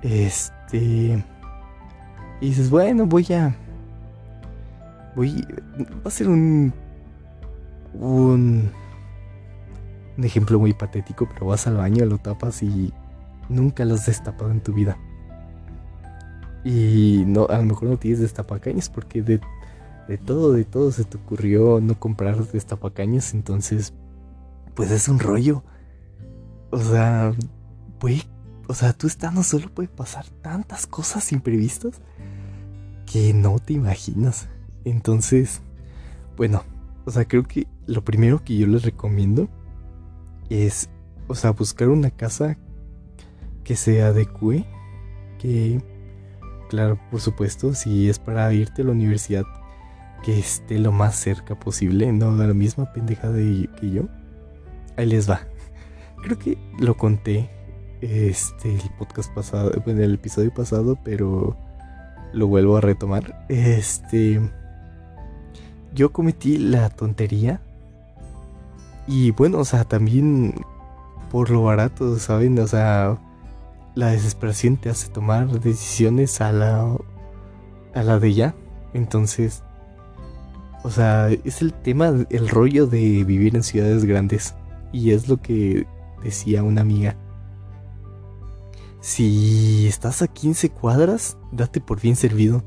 Este, y dices, bueno, voy a, voy, va a ser un, un un ejemplo muy patético, pero vas al baño, lo tapas y nunca lo has destapado en tu vida. Y no, a lo mejor no tienes destapacañas porque de, de todo, de todo se te ocurrió no comprar destapacañas, entonces, pues es un rollo. O sea, o sea, tú estando solo puede pasar tantas cosas imprevistas que no te imaginas. Entonces, bueno, o sea, creo que lo primero que yo les recomiendo es, o sea, buscar una casa que se adecue, que, claro, por supuesto, si es para irte a la universidad, que esté lo más cerca posible, no la misma pendejada que yo. Ahí les va. Creo que lo conté este el podcast pasado, en el episodio pasado, pero lo vuelvo a retomar. Este yo cometí la tontería y bueno, o sea, también por lo barato, ¿saben? O sea, la desesperación te hace tomar decisiones a la, a la de ya. Entonces, o sea, es el tema, el rollo de vivir en ciudades grandes. Y es lo que decía una amiga. Si estás a 15 cuadras, date por bien servido.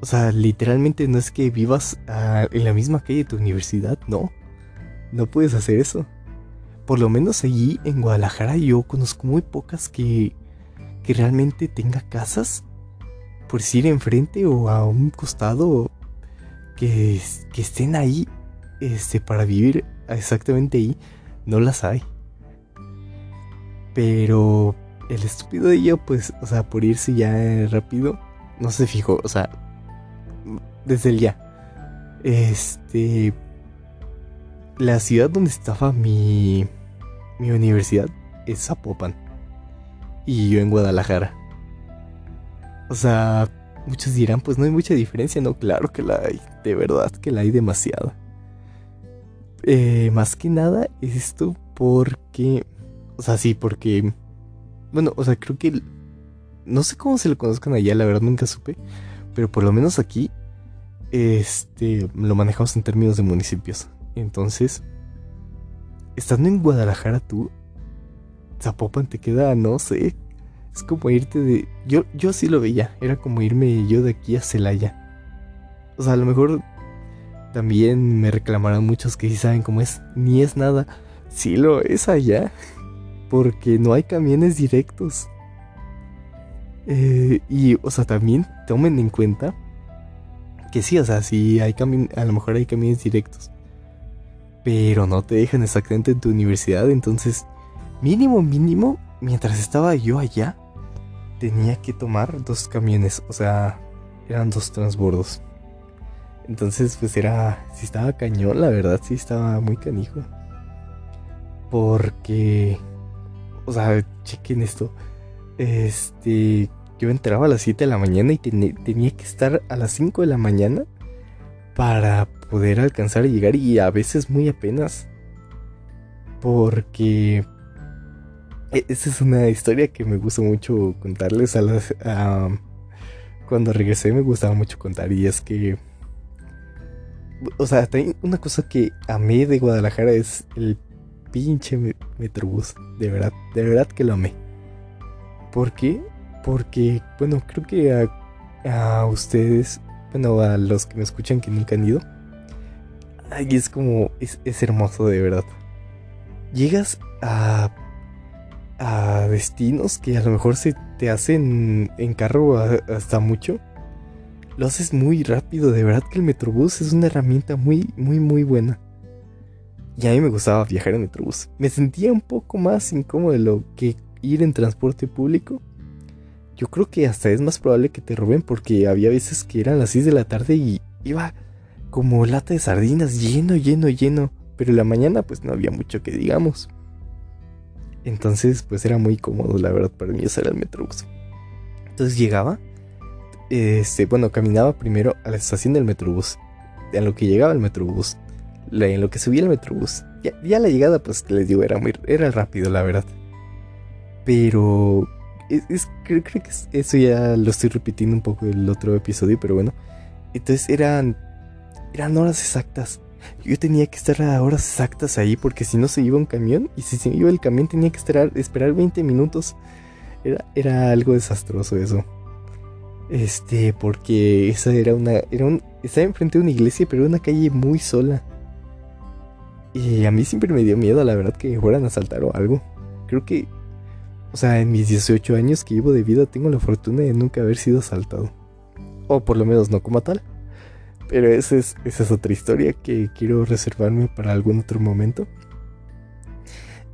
O sea, literalmente no es que vivas ah, en la misma calle de tu universidad, no no puedes hacer eso. Por lo menos allí en Guadalajara yo conozco muy pocas que, que realmente tenga casas, por decir enfrente o a un costado, que, que estén ahí este, para vivir exactamente ahí. No las hay. Pero el estúpido de ello, pues, o sea, por irse ya rápido, no se fijó, o sea, desde el ya. Este, la ciudad donde estaba mi, mi universidad es Zapopan. Y yo en Guadalajara. O sea, muchos dirán, pues no hay mucha diferencia. No, claro que la hay. De verdad que la hay demasiada. Eh, más que nada esto porque... O sea, sí, porque... Bueno, o sea, creo que... No sé cómo se lo conozcan allá, la verdad nunca supe. Pero por lo menos aquí... Este... Lo manejamos en términos de municipios. Entonces, estando en Guadalajara tú, Zapopan te queda, no sé, es como irte de... Yo, yo así lo veía, era como irme yo de aquí a Celaya. O sea, a lo mejor también me reclamarán muchos que sí saben cómo es, ni es nada. Sí lo es allá, *laughs* porque no hay camiones directos. Eh, y, o sea, también tomen en cuenta que sí, o sea, sí hay a lo mejor hay camiones directos pero no te dejan exactamente en tu universidad. Entonces, mínimo, mínimo, mientras estaba yo allá, tenía que tomar dos camiones, o sea, eran dos transbordos. Entonces, pues era, sí estaba cañón, la verdad, sí estaba muy canijo. Porque, o sea, chequen esto. Este, yo entraba a las 7 de la mañana y tenía que estar a las 5 de la mañana para poder alcanzar y llegar y a veces muy apenas. Porque e, esa es una historia que me gusta mucho contarles a las... cuando regresé me gustaba mucho contar y es que... O sea, una cosa que amé de Guadalajara es el pinche Metrobús. De verdad, de verdad que lo amé. ¿Por qué? Porque, bueno, creo que a ustedes bueno, a los que me escuchan que nunca han ido. Ay, es como, es, hermoso de verdad. Llegas a, a destinos que a lo mejor se te hacen en carro hasta mucho. Lo haces muy rápido, de verdad que el Metrobús es una herramienta muy, muy, muy buena. Y a mí me gustaba viajar en Metrobús. Me sentía un poco más incómodo de lo que ir en transporte público yo creo que hasta es más probable que te roben porque había veces que eran las 6 de la tarde y iba como lata de sardinas lleno, lleno, lleno. pero en la mañana pues no había mucho que digamos. Entonces pues era muy cómodo la verdad para mí usar el metrobús. Entonces llegaba, este, bueno, caminaba primero a la estación del metrobús, en lo que llegaba el metrobús, en lo que subía el metrobús. Ya, la llegada pues les digo era muy, era rápido la verdad. Pero es, creo, que eso ya lo estoy repitiendo un poco el otro episodio, pero bueno. Entonces eran, eran horas exactas. Yo tenía que estar a horas exactas ahí porque si no se iba un camión y si se iba el camión tenía que esperar, esperar 20 minutos. Era, era algo desastroso eso. Este, porque esa era una, era estaba enfrente de una iglesia, pero era una calle muy sola. Y a mí siempre me dio miedo, la verdad, que fueran a asaltar o algo. Creo que, o sea, en mis 18 años que llevo de vida tengo la fortuna de nunca haber sido asaltado. O por lo menos no como tal. Pero esa es, esa es otra historia que quiero reservarme para algún otro momento.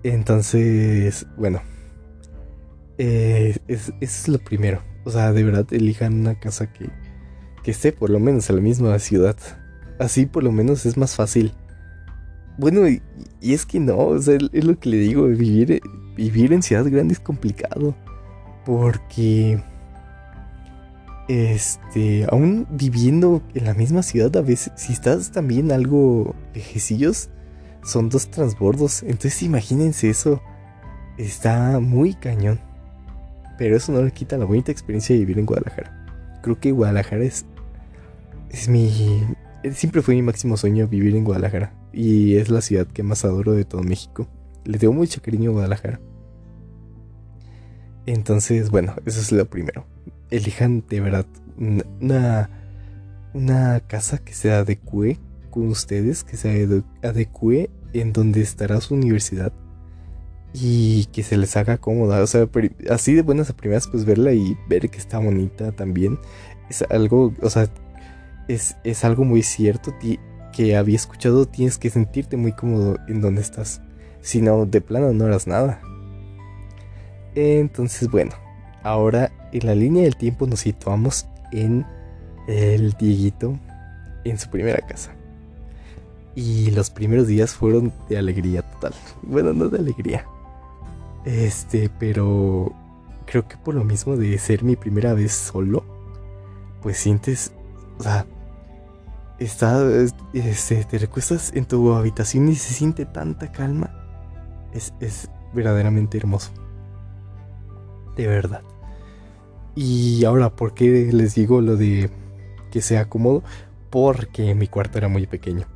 Entonces, bueno. Eh, es, es lo primero. O sea, de verdad elijan una casa que, que esté por lo menos en la misma ciudad. Así por lo menos es más fácil. Bueno, y, es que no, o sea, es lo que le digo, vivir, vivir en ciudad grande es complicado. Porque este, aún viviendo en la misma ciudad, a veces, si estás también algo lejecillos, son dos transbordos. Entonces, imagínense eso. Está muy cañón. Pero eso no le quita la bonita experiencia de vivir en Guadalajara. Creo que Guadalajara es. Es mi. Siempre fue mi máximo sueño vivir en Guadalajara. Y es la ciudad que más adoro de todo México. Le tengo mucho cariño a Guadalajara. Entonces, bueno, eso es lo primero elijan de verdad una, una casa que se adecue con ustedes, que se adecue en donde estará su universidad y que se les haga cómoda. O sea, así de buenas a primeras, pues verla y ver que está bonita también es algo, o sea, es, es algo muy cierto que había escuchado. Tienes que sentirte muy cómodo en donde estás. Si no, de plano no harás nada. Entonces, bueno, ahora en la línea del tiempo nos situamos en el Dieguito en su primera casa. Y los primeros días fueron de alegría total. Bueno, no de alegría. Este, pero creo que por lo mismo de ser mi primera vez solo, pues sientes, o sea, está, este, te recuestas en tu habitación y se siente tanta calma. Es, es verdaderamente hermoso. De verdad. Y ahora, ¿por qué les digo lo de que sea cómodo? Porque mi cuarto era muy pequeño.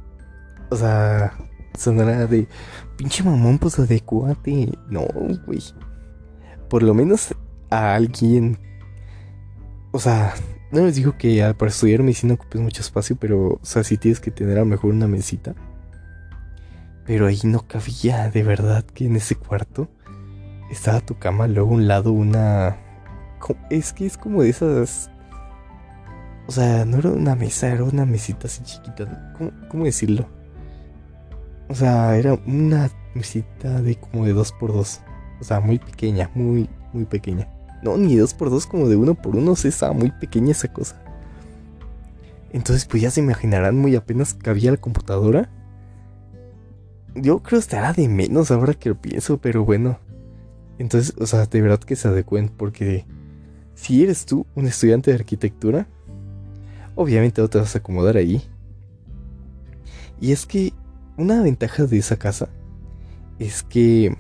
O sea, sonará de pinche mamón, pues adecuate. No, güey. Por lo menos a alguien. O sea, no les digo que para estudiar medicina ocupes mucho espacio, pero, o sea, si tienes que tener a lo mejor una mesita. Pero ahí no cabía, de verdad, que en ese cuarto estaba tu cama, luego a un lado una es que es como de esas. O sea, no era una mesa, era una mesita así chiquita. ¿Cómo, decirlo? O sea, era una mesita de como de dos por dos. O sea, muy pequeña, muy, muy pequeña. No, ni dos por dos, como de uno por uno. Sea, estaba muy pequeña esa cosa. Entonces, pues ya se imaginarán, muy apenas cabía la computadora. Yo creo estará de menos ahora que lo pienso, pero bueno. Entonces, o sea, de verdad que se adecuen porque si eres tú un estudiante de arquitectura, obviamente no te vas a acomodar ahí. Y es que una ventaja de esa casa es que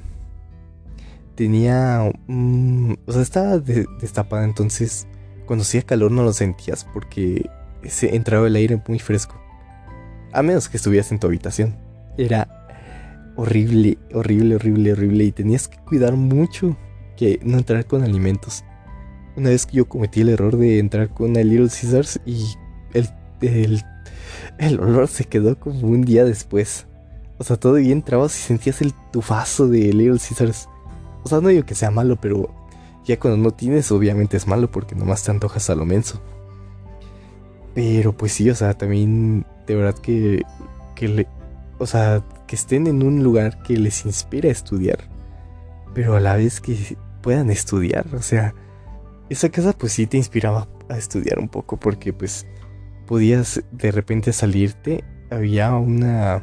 tenía... o sea, estaba destapada, entonces cuando hacía calor no lo sentías porque se entraba el aire muy fresco. A menos que estuvieras en tu habitación. Era horrible, horrible, horrible, horrible y tenías que cuidar mucho que no entrar con alimentos. Una vez que yo cometí el error de entrar con el Little Caesars y el, el, olor se quedó como un día después. O sea, todavía entrabas y sentías el tufazo de Little Caesars. Sea, no digo que sea malo, pero ya cuando no tienes, obviamente es malo porque nomás te antojas a lo menso. Pero pues sí, o sea, también de verdad que, que le, o sea, que estén en un lugar que les inspira a estudiar, pero a la vez que puedan estudiar, o sea, esa casa pues sí te inspiraba a estudiar un poco porque pues podías de repente salirte, había una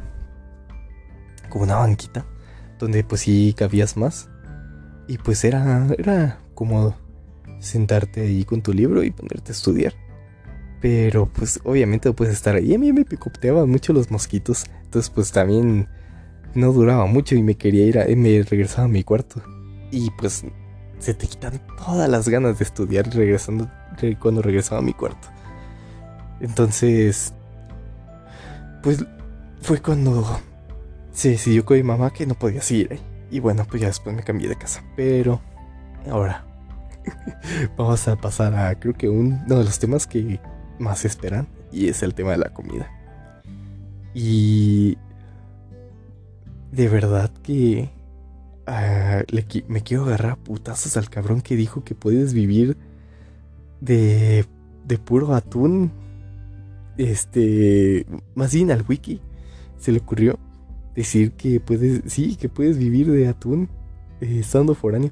como una banquita, donde pues sí cabías más. Y pues era, era cómodo sentarte ahí con tu libro y ponerte a estudiar. Pero pues obviamente no puedes estar ahí. A mí me picoteaban mucho los mosquitos. Entonces pues también no duraba mucho y me quería ir a... me regresaba a mi cuarto. Y pues se te quitan todas las ganas de estudiar regresando cuando regresaba a mi cuarto. Entonces, pues fue cuando se decidió con mi mamá que no podía seguir ahí. Y bueno, pues ya después me cambié de casa. Pero ahora *laughs* vamos a pasar a creo que uno de los temas que más esperan y es el tema de la comida. Y de verdad que le, me quiero agarrar a putazos al cabrón que dijo que puedes vivir de, de puro atún. Este, más bien al wiki se le ocurrió decir que puedes, sí, que puedes vivir de atún eh, estando foráneo.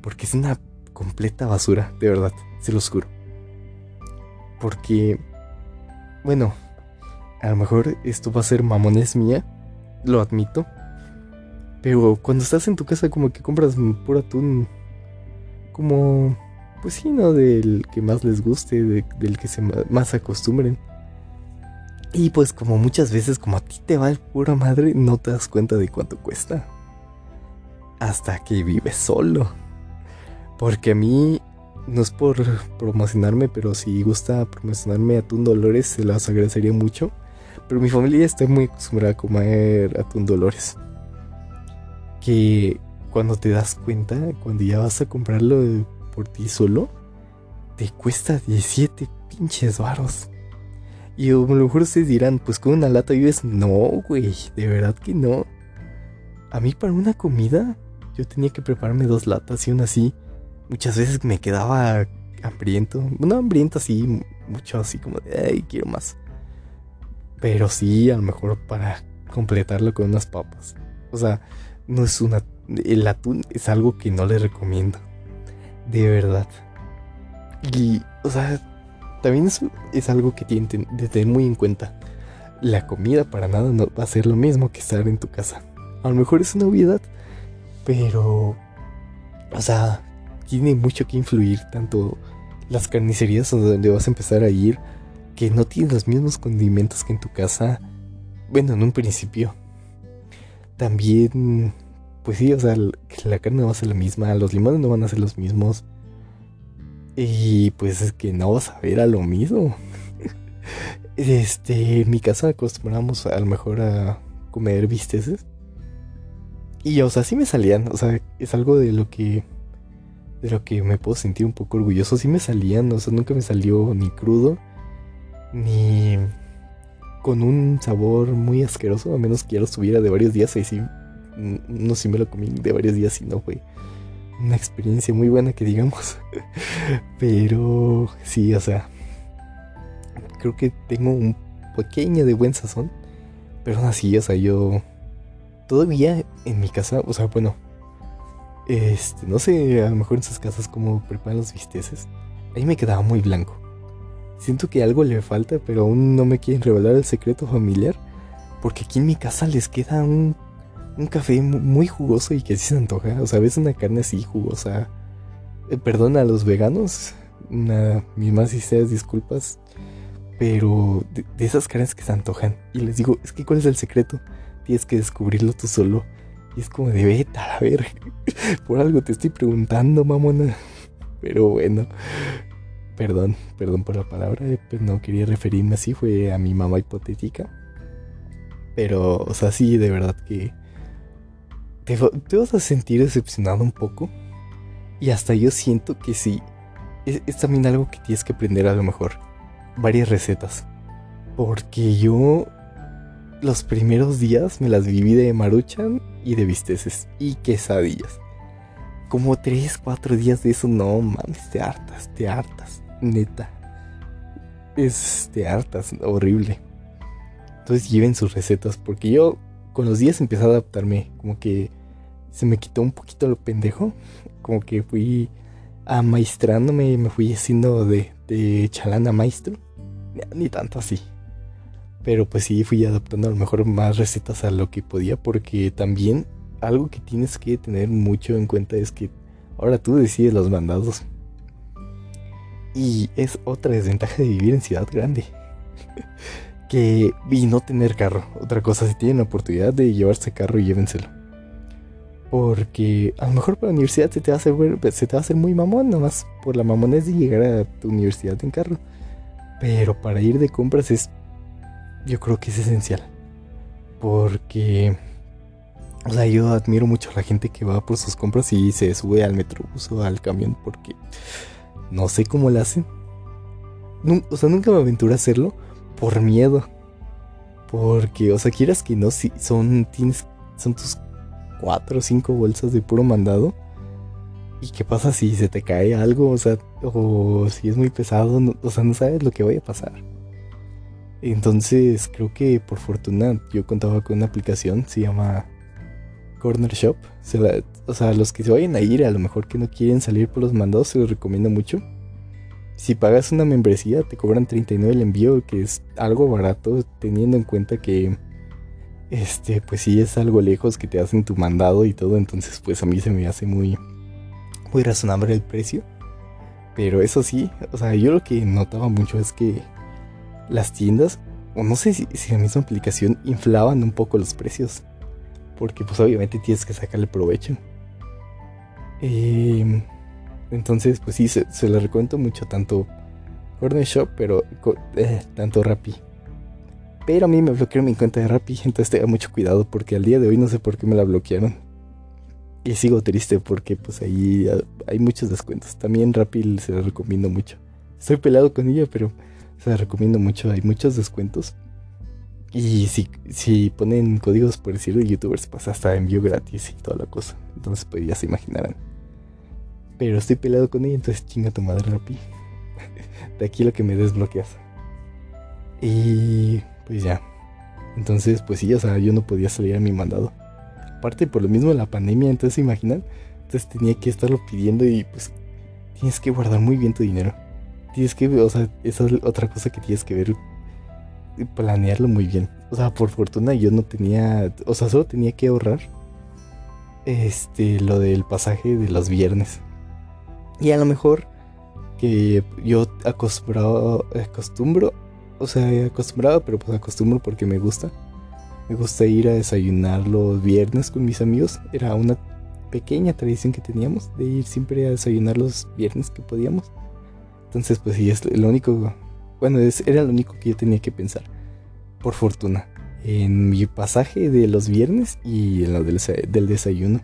Porque es una completa basura, de verdad, se los juro. Porque, bueno, a lo mejor esto va a ser mamones mía, lo admito. Pero cuando estás en tu casa como que compras puro atún como, pues sí, ¿no? Del que más les guste, del que se más acostumbren. Y pues como muchas veces como a ti te va el pura madre, no te das cuenta de cuánto cuesta. Hasta que vives solo. Porque a mí no es por promocionarme, pero si gusta promocionarme atún Dolores, se las agradecería mucho. Pero mi familia está muy acostumbrada a comer atún Dolores. Que cuando te das cuenta, cuando ya vas a comprarlo por ti solo, te cuesta 17 pinches varos. Y a lo mejor ustedes dirán, pues con una lata vives. No, güey, de verdad que no. A mí para una comida, yo tenía que prepararme dos latas y una así muchas veces me quedaba hambriento. No hambriento así, mucho así como de, ay, quiero más. Pero sí, a lo mejor para completarlo con unas papas. O sea, no es una... El atún es algo que no le recomiendo. De verdad. Y, o sea, también es, es algo que tienen que tener muy en cuenta. La comida para nada no va a ser lo mismo que estar en tu casa. A lo mejor es una obviedad, pero... O sea, tiene mucho que influir, tanto las carnicerías donde vas a empezar a ir, que no tienen los mismos condimentos que en tu casa, bueno, en un principio. También, pues sí, o sea, la carne no va a ser la misma, los limones no van a ser los mismos. Y pues es que no vas a ver a lo mismo. *laughs* este, en mi casa acostumbramos a lo mejor a comer bisteces. Y o sea, sí me salían, o sea, es algo de lo que de lo que me puedo sentir un poco orgulloso. Sí me salían, o sea, nunca me salió ni crudo, ni con un sabor muy asqueroso, a menos que ya lo estuviera de varios días. Y sí, no si me lo comí de varios días y no fue una experiencia muy buena que digamos. *laughs* Pero sí, o sea, creo que tengo un pequeño de buen sazón. Pero así, o sea, yo todavía en mi casa, o sea, bueno, este, no sé, a lo mejor en sus casas como preparan los bisteces. Ahí me quedaba muy blanco. Siento que algo le falta, pero aún no me quieren revelar el secreto familiar. Porque aquí en mi casa les queda un, un café muy jugoso y que sí se antoja. O sea, ves una carne así jugosa. Eh, perdona a los veganos. Una, mis más sinceras disculpas. Pero de, esas carnes que se antojan. Y les digo, es que ¿cuál es el secreto? Tienes que descubrirlo tú solo. Y es como de beta, a ver. *laughs* Por algo te estoy preguntando, mamona. *laughs* Pero bueno. Perdón, perdón por la palabra. Pues no quería referirme así. Fue a mi mamá hipotética. Pero, o sea, sí, de verdad que. Te, vas a sentir decepcionado un poco. Y hasta yo siento que sí. Es, es también algo que tienes que aprender a lo mejor. Varias recetas. Porque yo los primeros días me las viví de maruchan y de bisteces y quesadillas. Como 3, 4 días de eso, no mames, te hartas, te hartas, neta. Es, te hartas, horrible. Entonces lleven sus recetas, porque yo con los días empecé a adaptarme, como que se me quitó un poquito lo pendejo, como que fui amaestrándome, me fui haciendo de, de chalana maestro, ni tanto así Pero pues sí, fui adaptando a lo mejor más recetas a lo que podía porque también algo que tienes que tener mucho en cuenta es que ahora tú decides los mandados. Y es otra desventaja de vivir en ciudad grande. *laughs* que y no tener carro. Otra cosa, si tienen la oportunidad de llevarse carro, llévenselo. Porque a lo mejor para la universidad se te va a hacer, se te va a hacer muy mamón, nomás por la mamonés de llegar a tu universidad en carro. Pero para ir de compras es, yo creo que es esencial. Porque, o sea, yo admiro mucho a la gente que va por sus compras y se sube al metrobús o al camión porque no sé cómo lo hacen. o sea, nunca me aventuré a hacerlo por miedo. Porque, o sea, quieras que no, si son, tienes, son tus cuatro o cinco bolsas de puro mandado. ¿Y qué pasa si se te cae algo? O sea, o si es muy pesado, o sea, no sabes lo que vaya a pasar. Entonces, creo que por fortuna yo contaba con una aplicación, se llama Corner Shop. o sea, los que se vayan a ir, a lo mejor que no quieren salir por los mandados, se los recomiendo mucho. Si pagas una membresía, te cobran 39 el envío, que es algo barato, teniendo en cuenta que este, pues sí es algo lejos que te hacen tu mandado y todo, entonces pues a mí se me hace muy, muy razonable el precio. Pero eso sí, o sea, yo lo que notaba mucho es que las tiendas, o no sé si, si la misma aplicación, inflaban un poco los precios. Porque pues obviamente tienes que sacarle provecho. Eh, entonces pues sí, se, se le recuento mucho tanto Corner Shop, pero eh, tanto Rappi. Pero a mí me bloquearon mi cuenta de Rappi, *laughs* entonces tenga mucho cuidado porque al día de hoy no sé por qué me la bloquearon. Y sigo triste porque pues ahí hay muchos descuentos. También Rappi se la recomiendo mucho. Estoy pelado con ella, pero se la recomiendo mucho. Hay muchos descuentos. Y si, si ponen códigos por decirlo de youtubers, pues hasta envío gratis y toda la cosa. Entonces pues ya se imaginarán. Pero estoy pelado con ella, entonces chinga tu madre Rappi. *laughs* de aquí lo que me desbloqueas. Y pues ya. Entonces, pues sí, o sea, yo no podía salir a mi mandado. Aparte por lo mismo de la pandemia, entonces se imaginan. Entonces tenía que estarlo pidiendo y pues tienes que guardar muy bien tu dinero. Tienes que, o sea, esa es otra cosa que tienes que ver. Planearlo muy bien. O sea, por fortuna yo no tenía, o sea, solo tenía que ahorrar este, lo del pasaje de los viernes. Y a lo mejor que yo acostumbrado, acostumbro o sea, acostumbrado, pero pues acostumbro porque me gusta. Me gusta ir a desayunar los viernes con mis amigos. Era una pequeña tradición que teníamos de ir siempre a desayunar los viernes que podíamos. Entonces, pues sí, es lo único. Bueno, era lo único que yo tenía que pensar. Por fortuna. En mi pasaje de los viernes y en lo del, desayuno.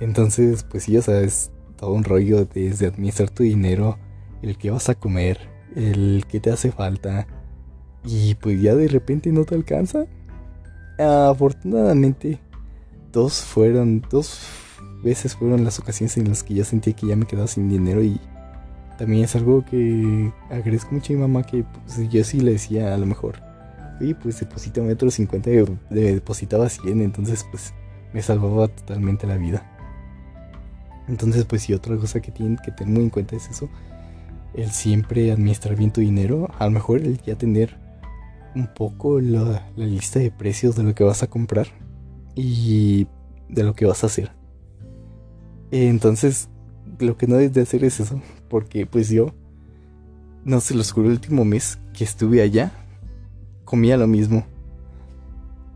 Entonces, pues sí, o sea, es todo un rollo desde administrar tu dinero, el que vas a comer, el que te hace falta y pues ya de repente no te alcanza. Afortunadamente, dos fueron, dos veces fueron las ocasiones en las que ya sentía que ya me quedaba sin dinero y también es algo que agradezco mucho a mi mamá que pues, yo sí le decía a lo mejor, oye pues deposítame otros 50 y depositaba 100, entonces pues me salvaba totalmente la vida. Entonces pues sí, otra cosa que tienen que tener muy en cuenta es eso, el siempre administrar bien tu dinero, a lo mejor el ya tener un poco la, lista de precios de lo que vas a comprar y de lo que vas a hacer. Entonces, lo que no debes de hacer es eso, porque pues yo, no se los juro, el último mes que estuve allá, comía lo mismo.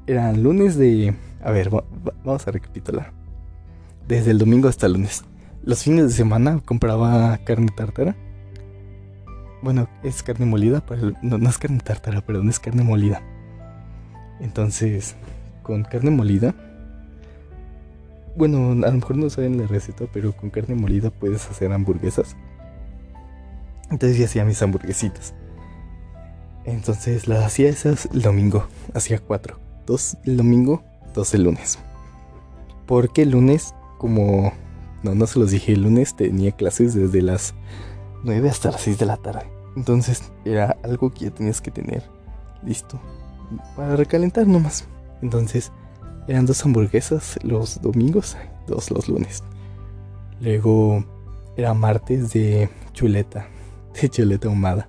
Eran lunes de... A ver, vamos a recapitular. Desde el domingo hasta lunes. Los fines de semana compraba carne tártara bueno, es carne molida, pero no, es carne tártara, perdón, es carne molida. Entonces, con carne molida, bueno, a lo mejor no saben la receta, pero con carne molida puedes hacer hamburguesas. Entonces yo hacía mis hamburguesitas. Entonces las hacía esas el domingo, hacía cuatro. Dos el domingo, dos el lunes. Porque el lunes, como no, no se los dije, el lunes tenía clases desde las 9 hasta las 6 de la tarde. Entonces era algo que ya tenías que tener listo para recalentar nomás. Entonces eran dos hamburguesas los domingos, dos los lunes. Luego era martes de chuleta, *laughs* de chuleta ahumada.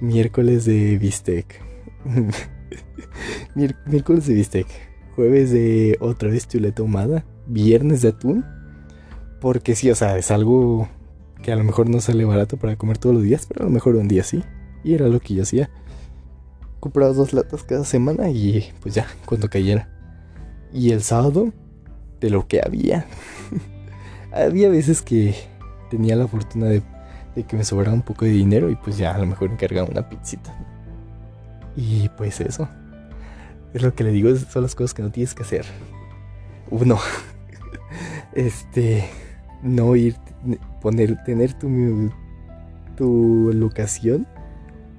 miércoles de bistec. *laughs* miércoles de bistec. Jueves de otra vez chuleta ahumada. Viernes de atún. Porque sí, o sea, es algo que a lo mejor no sale barato para comer todos los días, pero a lo mejor un día sí. Y era lo que yo hacía. Compraba dos latas cada semana y pues ya, cuando cayera. Y el sábado, de lo que había. *laughs* había veces que tenía la fortuna de, que me sobrara un poco de dinero y pues ya a lo mejor encargaba una pizzita. Y pues eso. Es lo que le digo, son las cosas que no tienes que hacer. Uno, *laughs* este, no ir, poner, tener tu, tu locación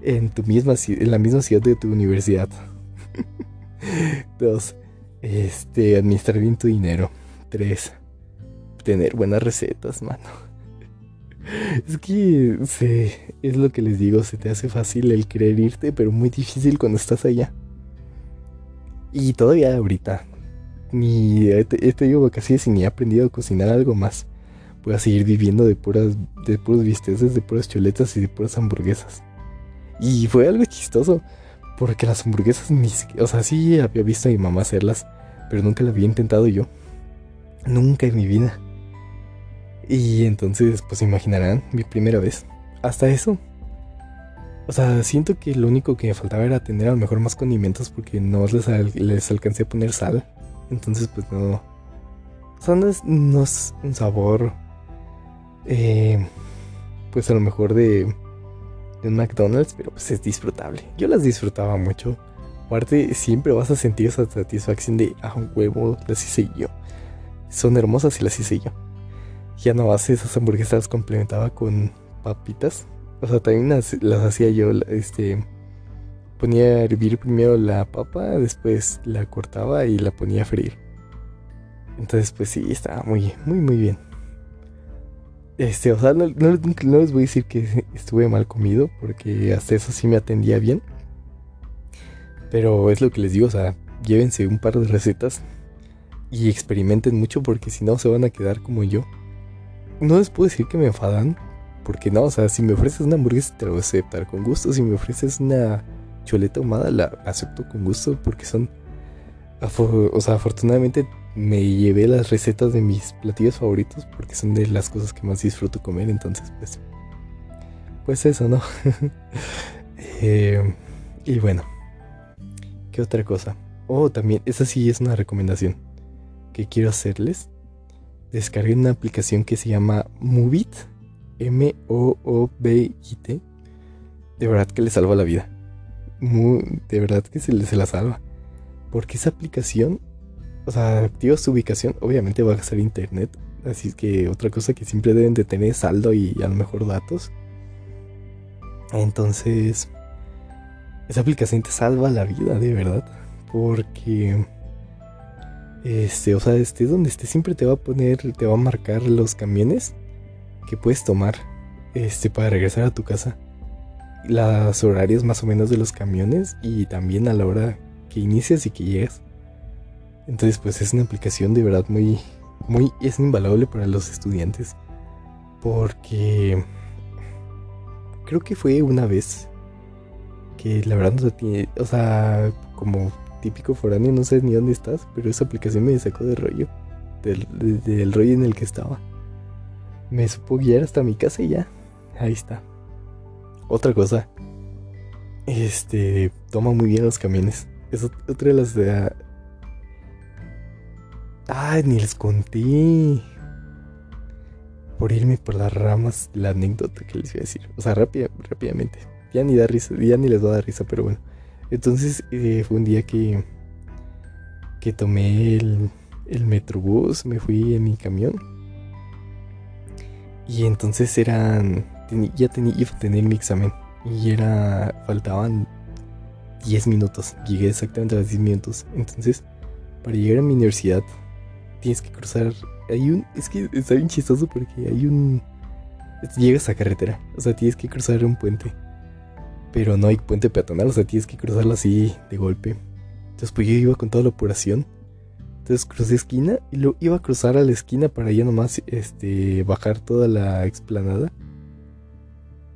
en tu misma en la misma ciudad de tu universidad. *laughs* Dos, este, administrar bien tu dinero. Tres, tener buenas recetas, mano. *laughs* Es que es lo que les digo, se te hace fácil el querer irte, pero muy difícil cuando estás allá. Y todavía ahorita, ni he tenido vacaciones y ni he aprendido a cocinar algo más. Voy a seguir viviendo de puras, de puros bisteces, de puras chuletas y de puras hamburguesas. Y fue algo chistoso, porque las hamburguesas siquiera, o sea, sí había visto a mi mamá hacerlas, pero nunca las había intentado yo. Nunca en mi vida. Y entonces, pues imaginarán, mi primera vez. Hasta eso. O sea, siento que lo único que me faltaba era tener a lo mejor más condimentos porque no les, les alcancé a poner sal. Entonces, pues no. O sea, es, no es un sabor. Eh, pues a lo mejor de un McDonald's, pero pues es disfrutable. Yo las disfrutaba mucho. Aparte, siempre vas a sentir esa satisfacción de, ah, un huevo, las hice yo. Son hermosas y las hice yo. Ya no hace esas hamburguesas las complementaba con papitas. O sea, también las, hacía yo, este... Ponía a hervir primero la papa, después la cortaba y la ponía a freír. Entonces, pues sí, estaba muy, muy, muy bien. Este, o sea, no, les voy a decir que *laughs* estuve mal comido, porque hasta eso sí me atendía bien. Pero es lo que les digo, o sea, llévense un par de recetas y experimenten mucho, porque si no se van a quedar como yo. No les puedo decir que me enfadan, porque no, o sea, si me ofreces una hamburguesa te lo voy a aceptar con gusto. Si me ofreces una choleta ahumada, la acepto con gusto, porque son. O sea, afortunadamente me llevé las recetas de mis platillos favoritos porque son de las cosas que más disfruto comer. Entonces, pues, pues eso, ¿no? *laughs* Eh, y bueno, ¿qué otra cosa? Oh, también, esa sí es una recomendación que quiero hacerles. Descarguen una aplicación que se llama Movit, M-O-O-B-I-T. De verdad que le salva la vida. de verdad que se, se la salva. Porque esa aplicación o sea, activas su ubicación, obviamente va a gastar internet. Así que otra cosa que siempre deben de tener es saldo y a lo mejor datos. Entonces, esa aplicación te salva la vida, de verdad. Porque, este, o sea, estés donde estés, siempre te va a poner, te va a marcar los camiones que puedes tomar, este, para regresar a tu casa. Las horarios más o menos de los camiones y también a la hora que inicias y que llegas. Entonces, pues es una aplicación de verdad muy, muy, es invaluable para los estudiantes. Porque creo que fue una vez que la verdad no tiene, o sea, como típico foráneo, no sé ni dónde estás, pero esa aplicación me sacó de rollo, del, rollo en el que estaba. Me supo guiar hasta mi casa y ya, ahí está. Otra cosa, este, toma muy bien los camiones. Es otra de las Ay, ni les conté. Por irme por las ramas la anécdota que les voy a decir. O sea, rápidamente. Ya ni da risa, ya ni les va a dar risa, pero bueno. Entonces eh, fue un día que, que tomé el, el metrobús, me fui en mi camión. Y entonces eran. ya tenía, iba a tener mi examen. Y era. Faltaban 10 minutos. Llegué exactamente a los 10 minutos. Entonces, para llegar a mi universidad, tienes que cruzar. Hay un. Es que está bien chistoso porque hay un. Llegas a carretera. O sea, tienes que cruzar un puente. Pero no hay puente peatonal. O sea, tienes que cruzarlo así de golpe. Entonces, pues yo iba con toda la apuración. Entonces crucé esquina y lo iba a cruzar a la esquina para ya nomás este, bajar toda la explanada.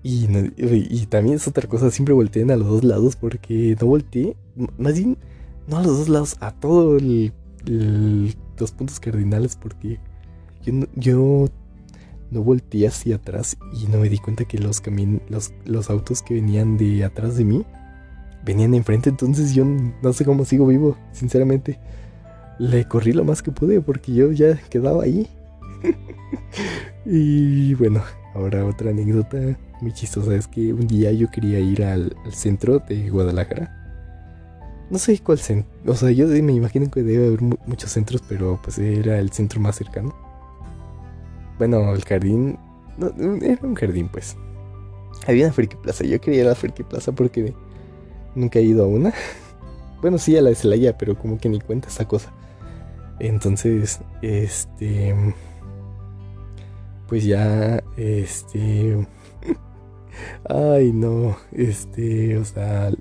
Y, y, también es otra cosa, siempre volteen a los dos lados porque no volteé, más bien, no a los dos lados, a todos los puntos cardinales porque yo, yo no volteé hacia atrás y no me di cuenta que los, los, los autos que venían de atrás de mí venían enfrente, entonces yo no sé cómo sigo vivo, sinceramente. Le corrí lo más que pude porque yo ya quedaba ahí. *laughs* y bueno, ahora otra anécdota muy chistosa es que un día yo quería ir al, centro de Guadalajara. No sé cuál centro, o sea, yo me imagino que debe haber muchos centros, pero pues era el centro más cercano. Bueno, el jardín, era un jardín pues. Había una Friki Plaza, yo quería la Friki Plaza porque nunca he ido a una. *laughs* bueno, sí, a la de Celaya, pero como que ni cuenta esa cosa. Entonces, este. Pues ya, este. *laughs* Ay, no, este, o sea.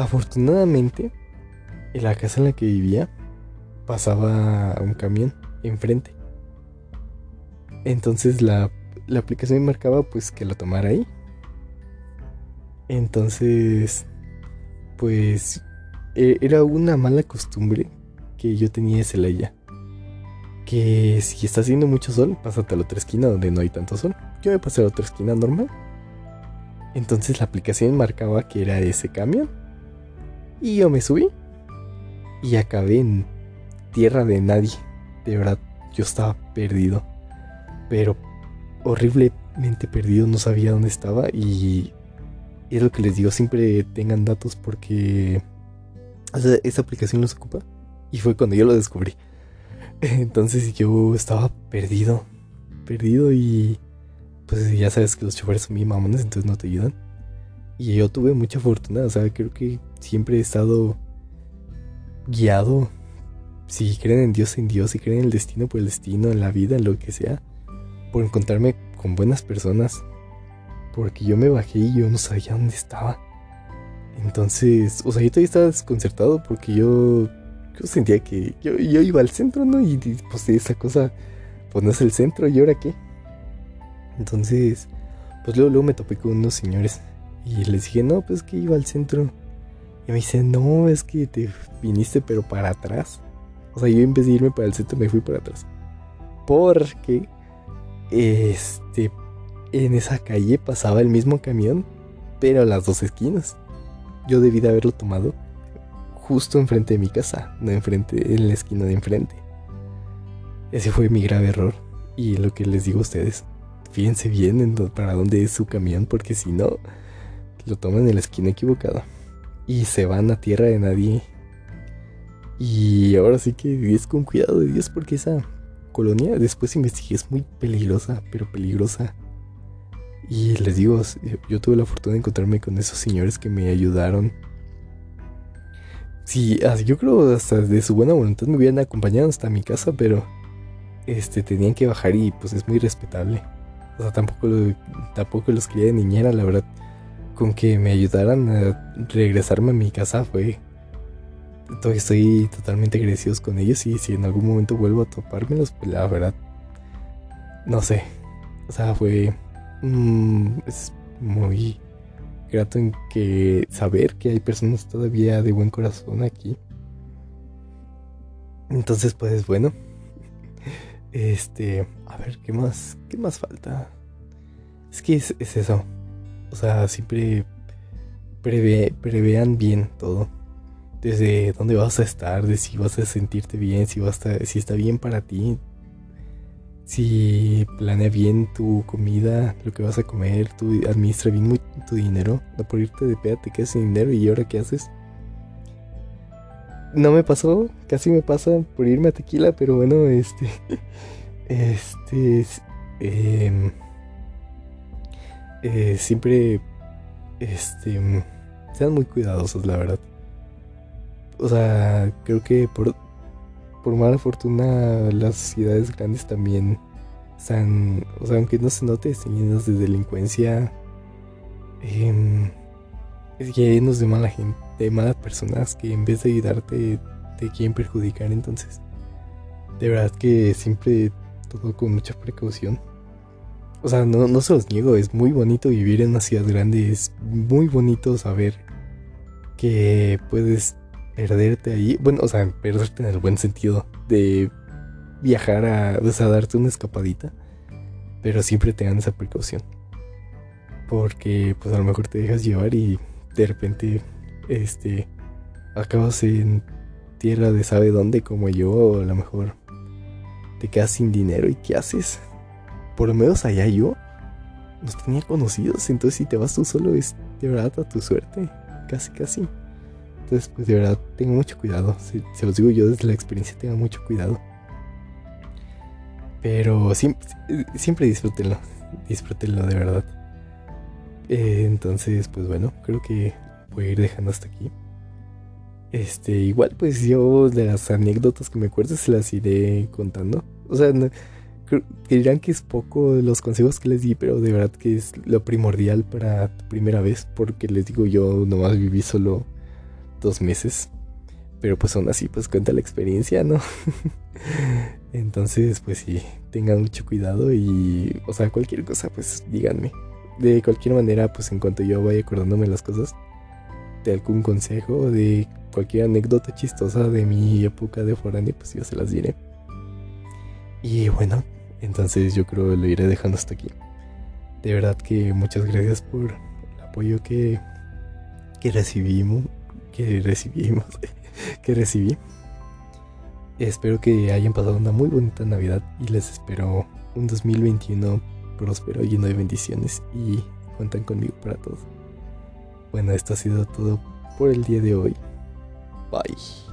Afortunadamente, en la casa en la que vivía pasaba un camión enfrente. Entonces la, la aplicación marcaba pues que lo tomara ahí. Entonces, pues e, era una mala costumbre que yo tenía de Celaya. Que si está haciendo mucho sol, pásate a la otra esquina donde no hay tanto sol. Yo me pasé a la otra esquina normal. Entonces la aplicación marcaba que era ese camión. Y yo me subí. Y acabé en tierra de nadie. De verdad, yo estaba perdido. Pero horriblemente perdido, no sabía dónde estaba. Y es lo que les digo, siempre tengan datos porque esa aplicación los ocupa. Y fue cuando yo lo descubrí. *laughs* Entonces yo estaba perdido. Perdido y pues ya sabes que los choferes son bien mamones, entonces no te ayudan. Y yo tuve mucha fortuna, o sea, creo que siempre he estado guiado. Si creen en Dios, en Dios, si creen en el destino, por el destino, en la vida, en lo que sea, por encontrarme con buenas personas. Porque yo me bajé y yo no sabía dónde estaba. Entonces, o sea, yo todavía estaba desconcertado porque yo, yo sentía que yo, iba al centro, ¿no? Y pues esa cosa, pues no es el centro, ¿y ahora qué? Entonces, pues luego, luego me topé con unos señores y les dije, no, pues que iba al centro. Y me dice, no, es que te viniste pero para atrás. O sea, yo en vez de irme para el centro me fui para atrás. Porque, este, en esa calle pasaba el mismo camión, pero a las dos esquinas yo debí de haberlo tomado justo enfrente de mi casa, no enfrente, en la esquina de enfrente. Ese fue mi grave error. Y lo que les digo a ustedes, fíjense bien en para dónde es su camión, porque si no, lo toman en la esquina equivocada. Y se van a tierra de nadie. Y ahora sí que es con cuidado de Dios, porque esa colonia, después investigué, es muy peligrosa, pero peligrosa. Y les digo, yo tuve la fortuna de encontrarme con esos señores que me ayudaron. Sí, yo creo hasta de su buena voluntad me hubieran acompañado hasta mi casa, pero este tenían que bajar y pues es muy respetable. O sea, tampoco, tampoco los quería de niñera, la verdad. Con que me ayudaran a regresarme a mi casa fue... Estoy totalmente agradecido con ellos y si en algún momento vuelvo a topármelos, pues la verdad... No sé. O sea, fue Mm, es muy grato en que saber que hay personas todavía de buen corazón aquí. Entonces, pues bueno. *laughs* Este, a ver, ¿qué más? ¿Qué más falta? Es que es, eso. O sea, siempre prevé, prevean bien todo. Desde dónde vas a estar, de si vas a sentirte bien, si, vas a, si está bien para ti, si planea bien tu comida, lo que vas a comer, tú administra bien tu dinero, no por irte de peda te quedas sin dinero y ahora qué haces. No me pasó, casi me pasa por irme a tequila, pero bueno, este, *laughs* este, em, eh, siempre, este, sean muy cuidadosos, la verdad. O sea, creo que por, por mala fortuna las ciudades grandes también están, o sea, aunque no se note, están llenas de delincuencia. Eh, es llenos de mala gente, de malas personas que en vez de ayudarte te quieren perjudicar. Entonces, de verdad que siempre todo con mucha precaución. O sea, no, no se los niego, es muy bonito vivir en una ciudad grande, es muy bonito saber que puedes perderte ahí, bueno, o sea, perderte en el buen sentido de viajar a, o sea, darte una escapadita, pero siempre tengan esa precaución. Porque pues a lo mejor te dejas llevar y de repente este acabas en tierra de sabe dónde como yo o a lo mejor te quedas sin dinero y ¿qué haces? Por lo menos allá yo no tenía conocidos, entonces si te vas tú solo es de verdad a tu suerte, casi casi. Entonces pues de verdad tengo mucho cuidado, se, los digo yo desde la experiencia, tengan mucho cuidado. Pero siempre, siempre disfrútenlo, disfrútenlo de verdad. Eh, entonces, pues bueno, creo que voy a ir dejando hasta aquí. Este, igual, pues yo de las anécdotas que me acuerdo se las iré contando. O sea, dirán que es poco los consejos que les di, pero de verdad que es lo primordial para tu primera vez, porque les digo, yo nomás viví solo dos meses. Pero pues aún así, pues cuenta la experiencia, ¿no? *laughs* Entonces, pues sí, tengan mucho cuidado y, o sea, cualquier cosa, pues díganme. De cualquier manera, pues en cuanto yo vaya acordándome las cosas, de algún consejo, de cualquier anécdota chistosa de mi época de foráneo, pues yo se las diré. Y bueno, entonces yo creo que lo iré dejando hasta aquí. De verdad que muchas gracias por el apoyo que, que recibimos, que recibimos, *laughs* que recibí. Espero que hayan pasado una muy bonita Navidad y les espero un 2021 próspero, lleno de bendiciones y cuentan conmigo para todo. Bueno, esto ha sido todo por el día de hoy. Bye.